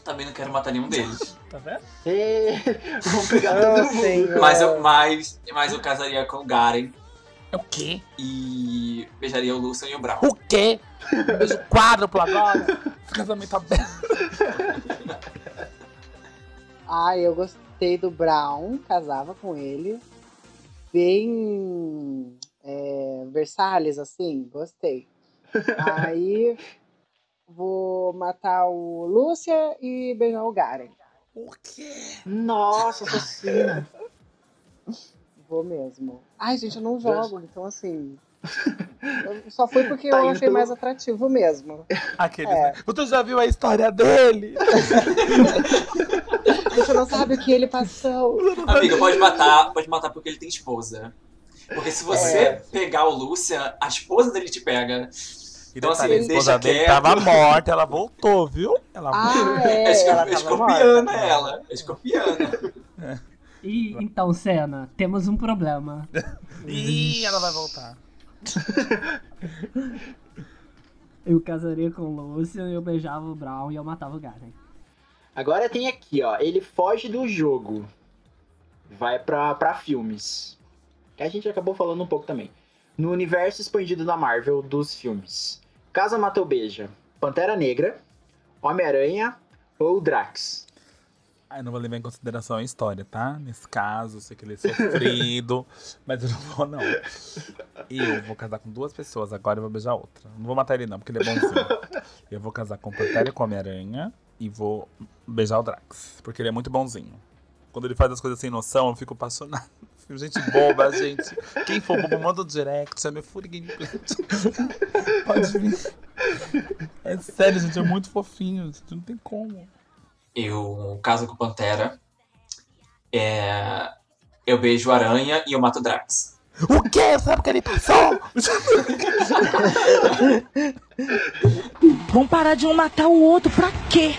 Também não quero matar nenhum deles. Tá vendo? Vamos pegar todo mundo. senhor. Mas eu, mas, mas eu casaria com o Garen É o quê? e beijaria o Lucian e o Brown. O quê? Beijo quádruplo agora. Casamento aberto. Ah, eu gostei do Brown, casava com ele. Bem é, Versalhes, assim, gostei. Aí vou matar o Lúcia e beijar o Garen. O quê? Nossa, assassina. Vou mesmo. Ai, gente, eu não jogo, então assim. eu só fui porque Tá eu achei pelo- mais atrativo mesmo. Aqueles, É. né? Tu já viu a história dele? Você não sabe o que ele passou. Amiga, pode matar, pode matar porque ele tem esposa. Porque se você É. pegar o Lucian, a esposa dele te pega. Então, assim, a esposa deixa dele tava morta, ela voltou, viu? Ela Ah, É, é, esco- ela escorpiana ela. É escorpiana. E então, Senna, temos um problema. Ih, ela vai voltar. Eu casaria com o Lucian, eu beijava o Brown e eu matava o Garen. Agora tem aqui, ó. Ele foge do jogo. Vai pra, pra filmes. Que a gente acabou falando um pouco também. No universo expandido da Marvel dos filmes. Casa Matou Beija. Pantera Negra. Homem-Aranha ou Drax. Ai, não vou levar em consideração a história, tá? Nesse caso, eu sei que ele é sofrido, mas eu não vou, não. Eu vou casar com duas pessoas, agora eu vou beijar outra. Não vou matar ele, não, porque ele é bonzinho. Eu vou casar com Pantera e com Homem-Aranha e vou beijar o Drax, porque ele é muito bonzinho. Quando ele faz as coisas sem noção, eu fico apaixonado. Fico gente boba, gente. Quem for bobo, manda um direct, chama Fury Gameplay. Pode vir. É sério, gente, é muito fofinho. Gente, não tem como. Eu caso com o Pantera. É, eu beijo o Aranha e eu mato o Drax. O quê? Sabe o que ele pensou? Vamos parar de um matar o outro, pra quê?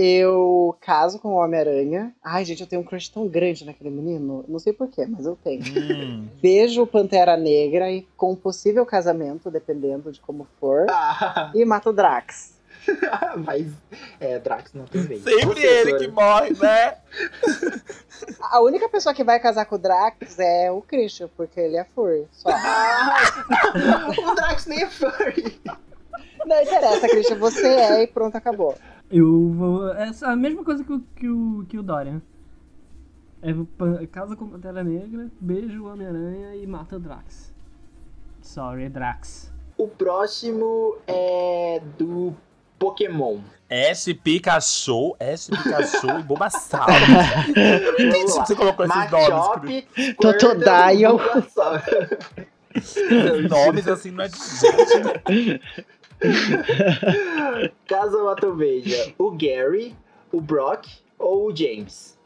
Eu caso com o Homem-Aranha. Ai, gente, eu tenho um crush tão grande naquele menino. Não sei porquê, mas eu tenho. Hum. Beijo o Pantera Negra e com possível casamento, dependendo de como for. Ah, E mato o Drax. mas é, Drax não tem vez. Sempre Você, ele que morre, né? A única pessoa que vai casar com o Drax é o Christian, porque ele é fur. Só. Ah, o Drax nem é furry. Não interessa, Christian, você é e pronto, acabou. Eu vou. É a mesma coisa que o, que o, que o Dorian. É, casa com Pantera Negra, beijo o Homem-Aranha e mata o Drax. Sorry, Drax. O próximo é do Pokémon. Ash, Pikachu, Ash, Pikachu e Bulbasaur. Eu não entendi que você colocou esses nomes. Totodile. Nomes assim não é de gente, né? Caso eu mato veja o Gary, o Brock ou o James.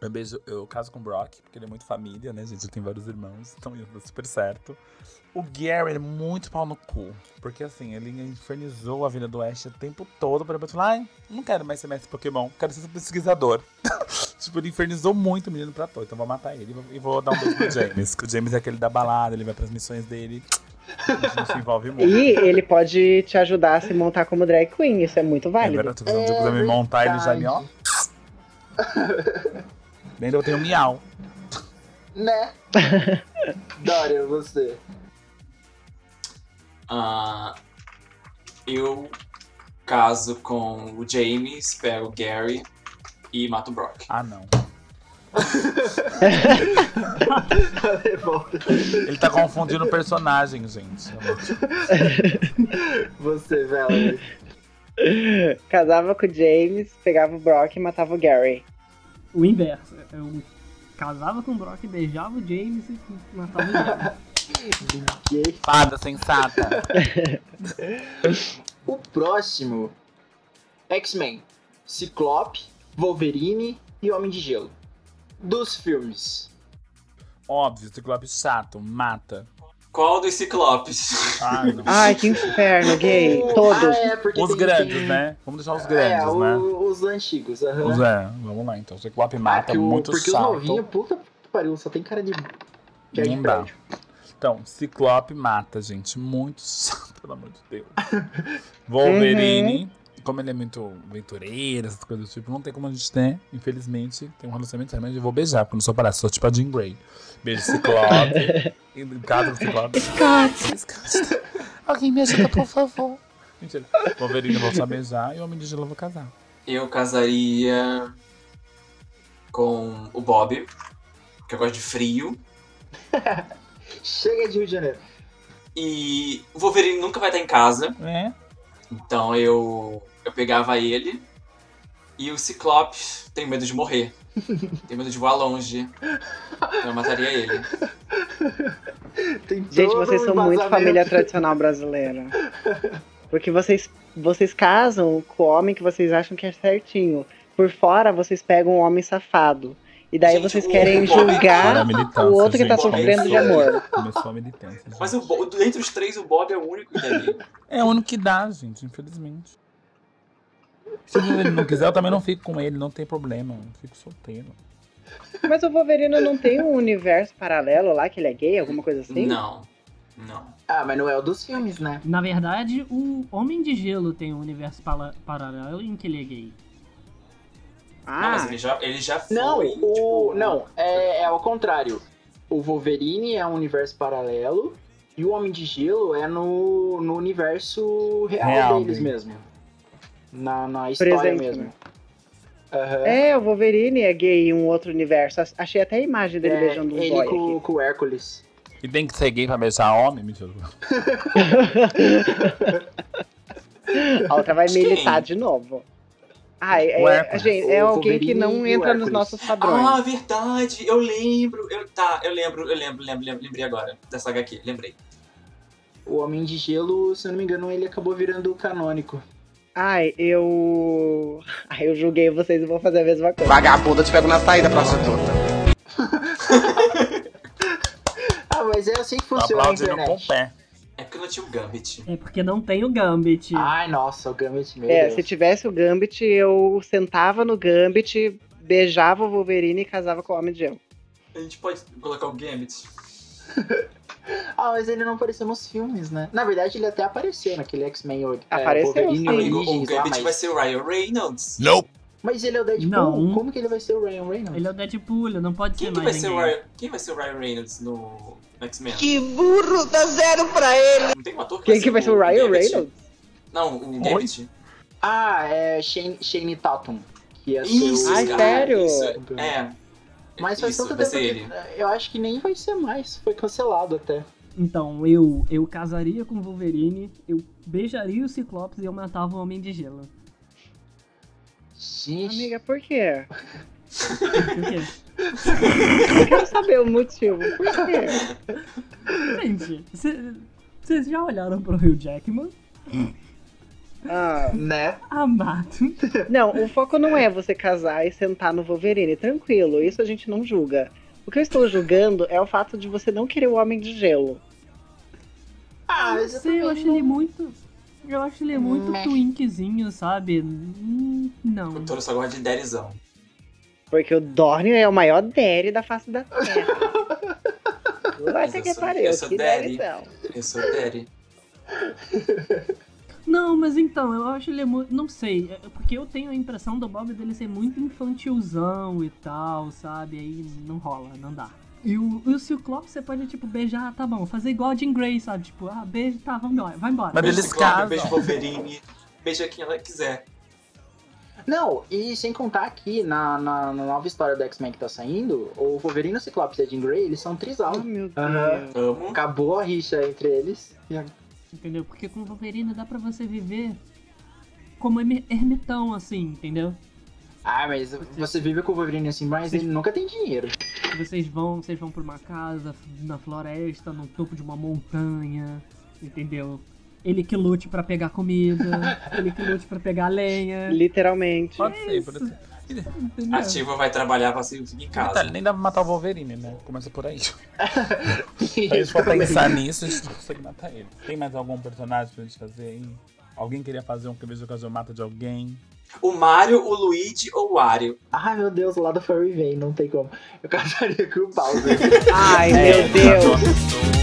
Eu, beijo, eu caso com o Brock, porque ele é muito família, né, gente? Eu tenho vários irmãos, então ia dar super certo. O Gary é muito pau no cu. Porque assim, ele infernizou a vida do Ash o tempo todo pra falar, ai, não quero mais ser mestre Pokémon, quero ser pesquisador. tipo, ele infernizou muito o menino pra toa, então vou matar ele e vou- e vou dar um beijo pro James. Que o James é aquele da balada, ele vai pras missões dele. Não se envolve muito. E ele pode te ajudar a se montar como drag queen, isso é muito válido. verdade, se um dia eu quiser me montar, ele já me, ó. Ainda eu tenho miau. Né? Dória, você. Ah, eu caso com o James, pego o Gary e mato o Brock. Ah, não. Ele tá confundindo o personagem, gente. Você, Valerie. Casava com o James, pegava o Brock e matava o Gary. O inverso. Eu casava com o Brock, beijava o James e matava o James. Fada sensata. O próximo: X-Men, Ciclope, Wolverine e Homem de Gelo. Dos filmes. Óbvio, Ciclope chato, mata. Qual dos Ciclopes? Ai, não. Ai, que inferno, gay. Todos. Ah, é, porque Os tem- grandes, tem- né? Vamos deixar os É, grandes, o- né? os antigos. aham. Os é, vamos lá então. Ciclope Ah, mata, que o- muito porque os chato. novinhos, puta que pariu, só tem cara de. de Não dá. prédio. Então, Ciclope mata, gente. Muito chato, pelo amor de Deus. Wolverine, como ele é muito aventureiro, essas coisas do tipo, não tem como a gente ter, infelizmente, tem um relacionamento sério, mas eu vou beijar, porque eu não sou palhaço, sou tipo a Jean Grey. Beijo Ciclope. e no caso do Ciclope. Scott. Alguém me ajuda, por favor. Mentira. Wolverine eu vou só beijar e o Homem de Gelo eu vou casar. Eu casaria com o Bob, que eu gosto de frio. Chega de Rio de Janeiro. E o Wolverine nunca vai estar em casa, É? então eu, eu pegava ele. E o Ciclope tem medo de morrer. tem medo de voar longe. Então eu mataria ele. Tem Gente, vocês um são muito família tradicional brasileira. Porque vocês, vocês casam com o homem que vocês acham que é certinho. Por fora, vocês pegam um homem safado. E daí Gente, vocês querem julgar o outro que tá gente. sofrendo de Começou. amor. Começou a militância. gente. Mas o dentre os três, o Bob é o único que é. É o único que dá, gente, infelizmente. Se ele não quiser, eu também não fico com ele, não tem problema. Eu fico solteiro. Mas o Wolverine não tem um universo paralelo lá que ele é gay, alguma coisa assim? Não. Não. Ah, mas não é o dos filmes, né? Na verdade, o Homem de Gelo tem um universo paralelo em que ele é gay. Não, mas Ah, ele já, ele já foi. Não, o. tipo, Não, é, é ao contrário. O Wolverine é um universo paralelo e o Homem de Gelo é no, no universo real, Real, deles bem. mesmo. Na, na história Presente, mesmo. né? Aham. é, o Wolverine é gay em um outro universo. Achei até a imagem dele É, beijando um ele boy com, com o Hércules. E tem que ser gay pra beijar homem? Mentira. A outra vai militar de novo. Ai, é, gente, é O alguém que não entra nos nossos padrões. Ah, verdade. Eu lembro. Eu, tá, eu lembro, eu lembro, lembro, lembro, lembrei agora dessa HQ, lembrei. O Homem de Gelo, se eu não me engano, ele acabou virando canônico. Ai, eu. Ai, eu julguei vocês e vou fazer a mesma coisa. Vagabunda, te pego na saída, prostituta. Ah, mas é assim que funciona a Aplaudindo com o internet. pé. É porque não tinha o Gambit. É porque não tem o Gambit. Ai, nossa, o Gambit, meu É, Deus. se tivesse o Gambit, eu sentava no Gambit, beijava o Wolverine e casava com o Homem de Gelo. A gente pode colocar o Gambit. Ah, mas ele não apareceu nos filmes, né? Na verdade, ele até apareceu naquele X-Men é, Apareceu, Wolverine. Amigo, o Origins Gambit mas... vai ser o Ryan Reynolds. Nope. Mas ele é o Deadpool, Não. como que ele vai ser o Ryan Reynolds? Ele é o Deadpool, ele não pode Quem ser que vai mais ser o ninguém. Ryan, quem vai ser o Ryan Reynolds no X-Men? Que burro, dá zero pra ele. Não tem um ator que Quem vai que vai ser o Ryan Gambit? Reynolds? Não, o Gambit. Ah, é Shane, Shane Tatum. Que ser Isso, o... Ai, cara, sério? Isso, é. Mas faz isso, tanto vai tempo que eu acho que nem vai ser mais. Foi cancelado até. Então, eu, eu casaria com o Wolverine, eu beijaria o Ciclopes e eu matava o Homem de Gelo. Gente, Amiga, por quê? Por quê? Eu quero saber o motivo. Por quê? Gente, vocês já olharam pro Rio Jackman? Ah, né? Amado. não, o foco não é você casar e sentar no Wolverine. Tranquilo, isso a gente não julga. O que eu estou julgando é o fato de você não querer o Homem de Gelo. Ah, eu mas eu sei, eu acho ele muito. Eu acho ele muito Meh. twinkzinho, sabe? Hum, Não. O Toro só gosta de Derizão. Porque o Dorne é o maior Derry da face da Terra. Vai eu que pariu, eu sou que Derry. Eu sou Derry. Não, mas então, eu acho ele muito. Não sei, é porque eu tenho a impressão do Bob dele ser muito infantilzão e tal, sabe? Aí não rola, não dá. E o, e o Ciclope você pode, tipo, beijar, tá bom, fazer igual a Jean Grey, sabe? Tipo, ah, beijo, tá, vamos embora, vai embora. Mas Beijo eles Ciclope, casam. Beijo Wolverine. Beija quem ela quiser. Não, e sem contar que na, na, na nova história do X-Men que tá saindo, o Wolverine, o Ciclope e a Jean Grey, eles são trisal. Oh, meu Deus. Aham. Amo. Acabou a rixa entre eles. Entendeu? Porque com o Wolverine dá pra você viver como ermi- ermitão, assim, entendeu? Ah, mas você vive com o Wolverine assim, mas ele nunca tem dinheiro. Vocês vão, vocês vão pra uma casa na floresta, no topo de uma montanha, entendeu? Ele que lute pra pegar comida, ele que lute pra pegar lenha. Literalmente. Pode ser, pode ser. Ativa vai trabalhar pra se ficar em casa. Detalhe, nem dá pra matar o Wolverine, né? Começa por aí. Se a gente for pensar nisso, a gente não consegue matar ele. Tem mais algum personagem pra gente fazer aí? Alguém queria fazer um que veja que eu mata de alguém? O Mario, o Luigi ou o Wario? Ai, meu Deus, lá do Furry vem, não tem como. Eu casaria com o Bowser. Ai, É, meu Deus.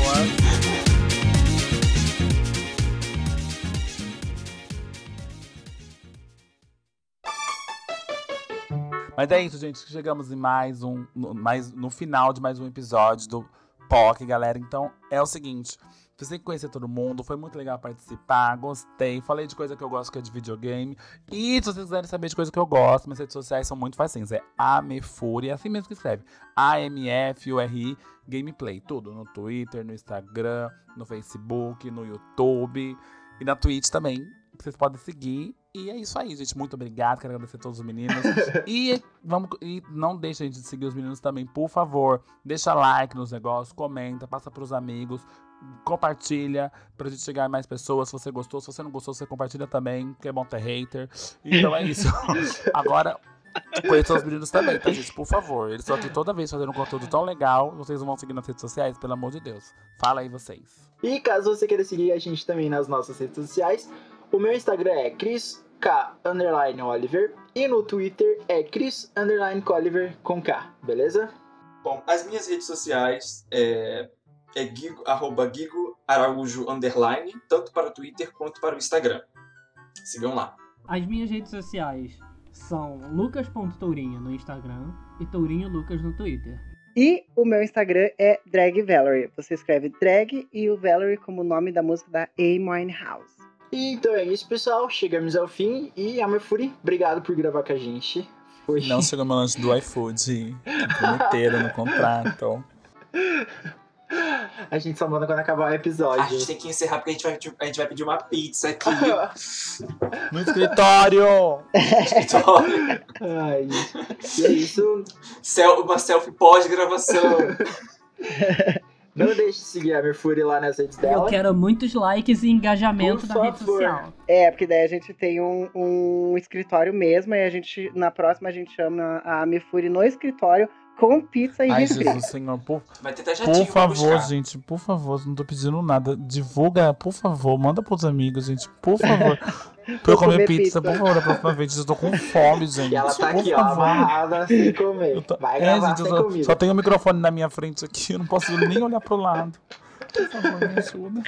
Mas é isso, gente. Chegamos em mais um. No, mais, no final de mais um episódio do POC, galera. Então é o seguinte. Vocês têm que conhecer todo mundo, foi muito legal participar, gostei. Falei de coisa que eu gosto, que é de videogame. E se vocês quiserem saber de coisa que eu gosto, minhas redes sociais são muito facinhas. É Amefuri, é assim mesmo que escreve. A-M-F-U-R-I Gameplay. Tudo no Twitter, no Instagram, no Facebook, no YouTube e na Twitch também. Vocês podem seguir. E é isso aí, gente. Muito obrigado. Quero agradecer a todos os meninos. e, vamos, e não deixem de seguir os meninos também, por favor. Deixa like nos negócios, comenta, passa pros amigos, compartilha pra gente chegar a mais pessoas. Se você gostou, se você não gostou, você compartilha também, que é bom ter hater. Então é isso. Agora, conheçam os meninos também, tá, gente? Por favor. Eles estão aqui toda vez fazendo um conteúdo tão legal. Vocês não vão seguir nas redes sociais, pelo amor de Deus. Fala aí vocês. E caso você queira seguir a gente também nas nossas redes sociais, o meu Instagram é Chris K underline Oliver e no Twitter é Chris underline Oliver com K, beleza? Bom, as minhas redes sociais é, é Gigo, arroba Gigo Araújo underline, tanto para o Twitter quanto para o Instagram. Sigam lá. As minhas redes sociais são lucas.tourinho no Instagram e Tourinho Lucas no Twitter. E o meu Instagram é Drag Valerie. Você escreve drag e o Valerie como o nome da música da Amy Winehouse. E então é isso, pessoal. Chegamos ao fim. E Amorfuri, obrigado por gravar com a gente. Foi. Não chegou meu lanche do iFood. Prometeram no contrato. A gente só manda quando acabar o episódio. A gente tem que encerrar porque a gente vai, pedir- a gente vai pedir uma pizza aqui. No escritório! Escritório. Ai, e é isso. Uma selfie pós-gravação. Não deixe de seguir a Merfuri lá nas redes Eu dela. quero muitos likes e engajamento Por da rede favor. social. É, porque daí a gente tem um, um escritório mesmo, e a gente, na próxima, a gente chama a Mifuri no escritório com pizza e Ai, refri. Jesus, Senhor, por, Vai ter até por favor, gente, por favor, não tô pedindo nada. Divulga, por favor, manda pros amigos, gente, por favor. pra eu Vou comer comer pizza, pizza. por favor, da próxima vez. Eu tô com fome, gente. E ela tá por aqui, ó, favor. amarrada sem comer. Vai É, gravar gente, sem só, comida. só tenho o microfone na minha frente aqui, eu não posso nem olhar pro lado. Por favor, me ajuda.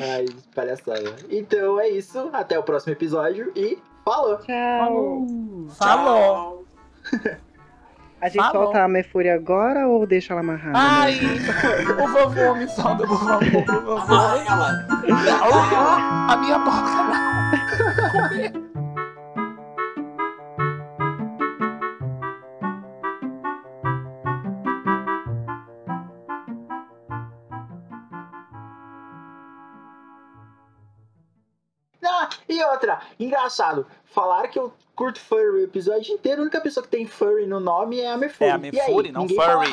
Ai, palhaçada. Então é isso. Até o próximo episódio e falou! Tchau. Falou! A gente Falou. solta a Mefúria agora ou deixa ela amarrada? Ai, por favor, me solta, por favor, por favor. Amarra ela. Não, a minha boca não. engraçado, falaram que eu curto furry o episódio inteiro, a única pessoa que tem furry no nome é a Mefuri. É a Mefuri, não furry.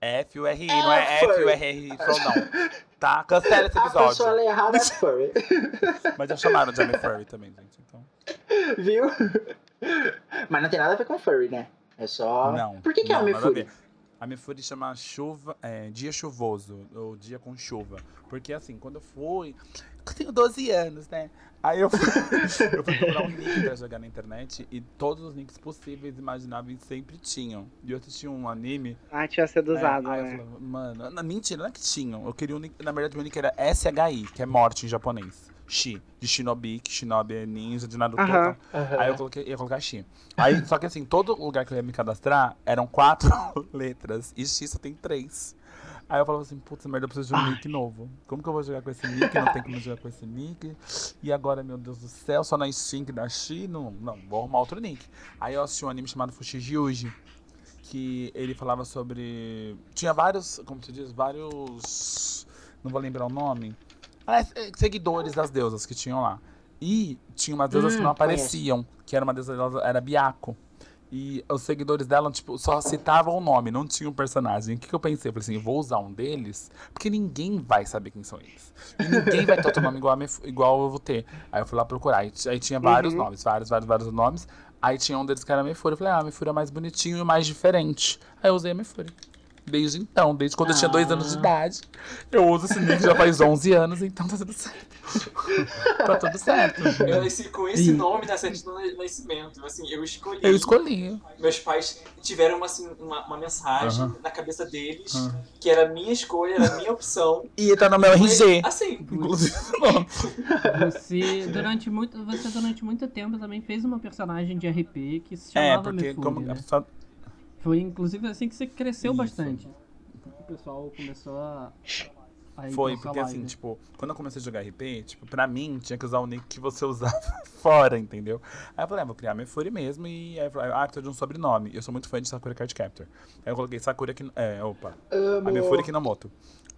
F-U-R-I, não é furry. F-U-R-R, não. Tá? Cancela esse A pessoa episódio. é errada é furry. Mas já chamaram de Amy Furry também, gente. Então. Viu? Mas não tem nada a ver com furry, né? É só. Não. Por que, que é a não, nada a Mefuri? A Mefuri chama chuva, é, dia chuvoso, ou dia com chuva. Porque assim, quando eu fui. Eu tenho 12 anos, né? Aí eu fui, eu fui procurar um nick pra jogar na internet e todos os nicks possíveis imagináveis sempre tinham. E eu assisti um anime. Ah, tinha sido usado, é, aí né? eu falava, mano, não, mentira, não é que tinham. Eu queria um nick. Na verdade, meu nick era SHI, que é morte em japonês. Shi, de Shinobi, que Shinobi é ninja de Naruto. Aham. tal. Aí eu coloquei, ia colocar X. Aí, só que assim, todo lugar que eu ia me cadastrar eram quatro letras. E X só tem três. Aí eu falava assim, putz, merda, eu preciso de um nick novo. Como que eu vou jogar com esse nick? Não tem como jogar com esse nick. E agora, meu Deus do céu, só na Steam que da X? Não, não, vou arrumar outro nick. Aí eu assisti um anime chamado Fushigi Uji. Que ele falava sobre. Tinha vários, como se diz, vários. Não vou lembrar o nome. Ah, é, seguidores das deusas que tinham lá. E tinha umas deusas Hum, que não conheço. apareciam, que era uma deusa era Biako. E os seguidores dela, tipo, só citavam o nome, não tinha um personagem. O que, que eu pensei? Eu falei assim, vou usar um deles, porque ninguém vai saber quem são eles. E ninguém vai ter outro nome igual, igual eu vou ter. Aí eu fui lá procurar. Aí, aí tinha vários Uhum. nomes, vários, vários, vários nomes. Aí tinha um deles que era a Mefuri. Eu falei, ah, a Mefuri é mais bonitinho e mais diferente. Aí eu usei a Mefuri. Desde então, desde quando eu tinha dois anos de idade. Eu uso esse nick já faz 11 anos, então tá tudo certo. tá tudo certo. Eu nasci com esse Ih. nome na certidão de nascimento. Assim, eu escolhi. Eu escolhi. Meus pais tiveram uma, assim, uma, uma mensagem na cabeça deles que era a minha escolha, era a minha opção. E tá no meu RG. Assim, Inclusive, Você durante muito, você durante muito tempo também fez uma personagem de RP que se É, chamava porque Mefuri, como né? a pessoa Foi inclusive assim que você cresceu Isso. bastante. O pessoal começou a, Foi, porque assim, live. tipo, quando eu comecei a jogar RP, tipo, pra mim tinha que usar o nick que você usava fora, entendeu? Aí eu falei, ah, vou criar minha Furi mesmo e aí eu falei, ah, de um sobrenome. Eu sou muito fã de Sakura Card Captor. Aí eu coloquei Sakura Kin... É, opa. A minha Furi Kinomoto.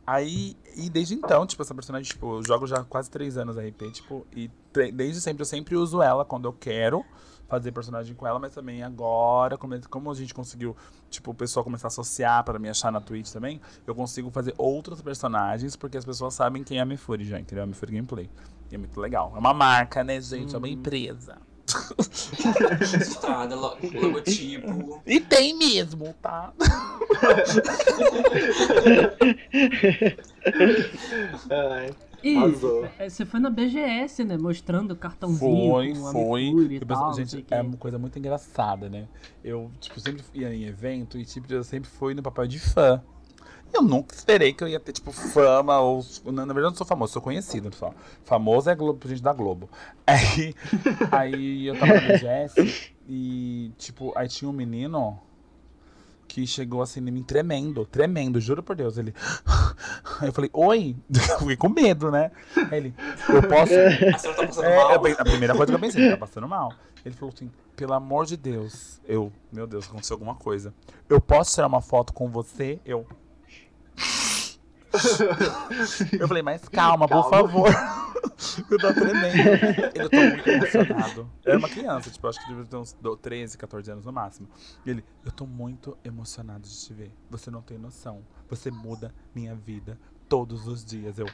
Aí, e desde então, tipo, essa personagem, tipo, eu jogo já quase três anos RP, tipo, e desde sempre eu sempre uso ela quando eu quero fazer personagem com ela, mas também agora, como, como a gente conseguiu, tipo, o pessoal começar a associar para me achar na Twitch também, eu consigo fazer outros personagens, porque as pessoas sabem quem é a Mifuri já, entendeu? A Mifuri Gameplay. E é muito legal. É uma marca, né, gente? É uma empresa. registrada, lo- logotipo. E tem mesmo, tá? Ai, E arrasou. é, você foi na BGS, né? Mostrando o cartãozinho Foi, foi. E Eu tal, gente, o quê. é uma coisa muito engraçada, né? Eu, tipo, sempre ia em evento e, tipo, eu sempre fui no papel de fã. Eu nunca esperei que eu ia ter, tipo, fama ou... Na, na verdade, eu não sou famoso, sou conhecido só. Famoso é Globo, gente da Globo. Aí, aí eu tava na BGS e, tipo, aí tinha um menino que chegou assim em mim tremendo, tremendo, juro por Deus. Ele. Aí eu falei, oi? Eu fiquei com medo, né? Aí ele, eu posso. A senhora tá passando É, mal? eu pe- a primeira coisa que eu pensei, ele tá passando mal. Ele falou assim, pelo amor de Deus. Eu, meu Deus, aconteceu alguma coisa. Eu posso tirar uma foto com você? Eu. Eu falei, mas calma, por Calma. favor. Eu tô tremendo. Ele tô muito emocionado. Eu era uma criança, tipo, acho que devia ter uns do- 13, 14 anos no máximo. E ele, eu tô muito emocionado de te ver. Você não tem noção. Você muda minha vida todos os dias. Eu.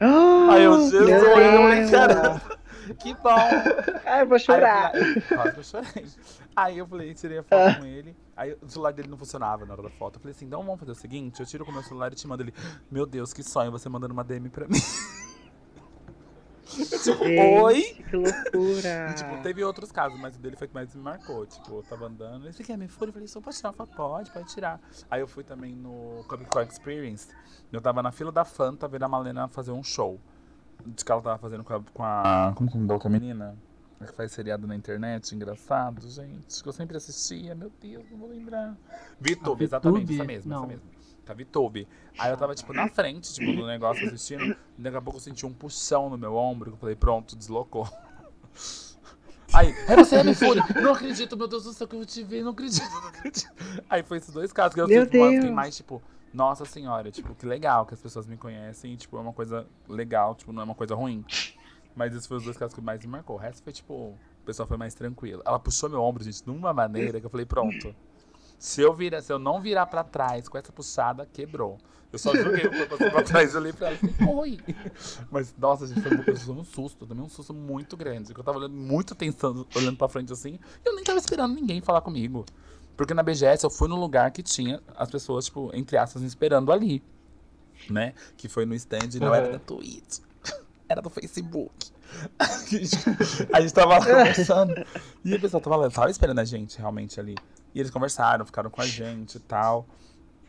Ah, Aí eu, Jesus, meu eu falei, Deus. caramba. Que bom! Ai, eu vou chorar. Aí eu, falei, Quase que eu chorei. Aí eu falei, tirei a foto com ele. Aí o celular dele não funcionava na hora da foto. Eu falei assim, então vamos fazer o seguinte, eu tiro com o meu celular e te mando ele. Meu Deus, que sonho você mandando uma DM pra mim. Eu, tipo, Gente, oi? Que loucura. E, tipo, teve outros casos, mas o dele foi o que mais me marcou. Tipo, eu tava andando, ele quer me fura? Eu falei, só pode tirar uma foto? Pode, pode tirar. Aí eu fui também no Comic Con Experience. Eu tava na fila da Fanta vendo a Malena fazer um show. De que ela tava fazendo com a. Com a como que é o nome da outra menina? A Que faz seriado na internet, engraçado, gente. Que eu sempre assistia, meu Deus, não vou lembrar. VTube, A exatamente, essa mesma, Não. essa mesma. Tá VTube. Aí eu tava, tipo, na frente, tipo, do negócio assistindo. E daqui a pouco eu senti um puxão no meu ombro. que Eu falei, pronto, deslocou. Aí, é você, me fúria. Não acredito, meu Deus do céu, que eu te vi, não acredito, não acredito. Aí foi esses dois casos que eu Meu tipo, fiquei Deus. mais, tipo, nossa senhora, tipo, que legal que as pessoas me conhecem, tipo, é uma coisa legal, tipo, não é uma coisa ruim. Mas esses foram os dois casos que mais me marcou. O resto foi, tipo, o pessoal foi mais tranquilo. Ela puxou meu ombro, gente, de uma maneira que eu falei, pronto. Se eu, virar, se eu não virar pra trás com essa puxada, quebrou. Eu só joguei o corpo assim pra trás e olhei pra ela e falei, oi. Mas, nossa, gente, foi, foi um susto, também um susto muito grande. Que eu tava olhando muito tensando, olhando pra frente assim, e eu nem tava esperando ninguém falar comigo. Porque na BGS eu fui num lugar que tinha as pessoas, tipo, entre aspas, me esperando ali. Né? Que foi no stand, não era Uhum. da Twitch. Era do Facebook. A gente, a gente tava lá conversando. E o pessoal tava tava esperando a gente realmente ali. E eles conversaram, ficaram com a gente e tal.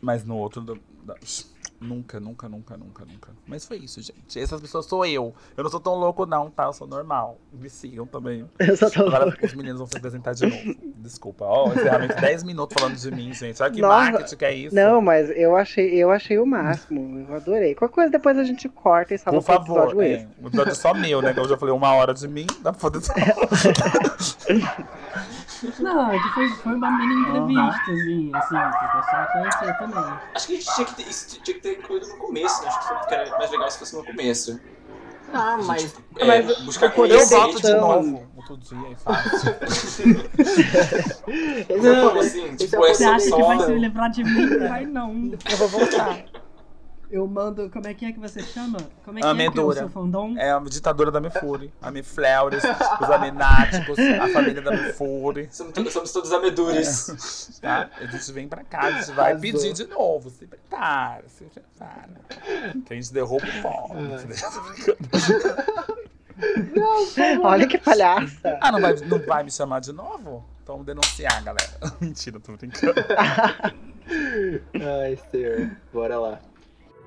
Mas no outro. do- da- nunca, nunca, nunca, nunca, nunca. Mas foi isso, gente. Essas pessoas sou eu. Eu não sou tão louco, não, tá? Eu sou normal. Me sigam também. Eu sou tão Agora louco. os meninos vão se apresentar de novo. Desculpa. Ó, encerramento 10 minutos falando de mim, gente. Olha que Nossa. marketing que é isso. Não, mas eu achei, eu achei o máximo. Eu adorei. Qualquer coisa depois a gente corta e salva Por favor, episódio é, extra. um episódio só meu, né? Eu já falei uma hora de mim, dá pra poder Não, é foi, foi uma mini entrevistazinha, assim, que o pessoal conhecer também. Acho que a gente tinha que ter, isso tinha que ter incluído no começo, né? Acho que era mais legal se fosse no começo. Ah, mas. É, Mas buscar o poder Eu conhecer, volto de tipo, novo. E faço. Esse Não, é assim, esse tipo, é Você acha que vai se livrar de mim? Vai não. Eu vou voltar. Eu mando. Como é que é que você chama? Como é que A é que é o seu fandom? É a ditadora da Mifuri. A Mifleurs, os Amináticos, a família da Mifuri. Somos, todos- somos todos amedures. Tá? A gente vem pra cá, a gente vai Arrasou. pedir de novo. Se prepara, se prepara. Que a gente derruba o pó. Olha que palhaça. Ah, não vai, não vai me chamar de novo? Então vamos denunciar, galera. Mentira, tô brincando. Ai, senhor. Bora lá.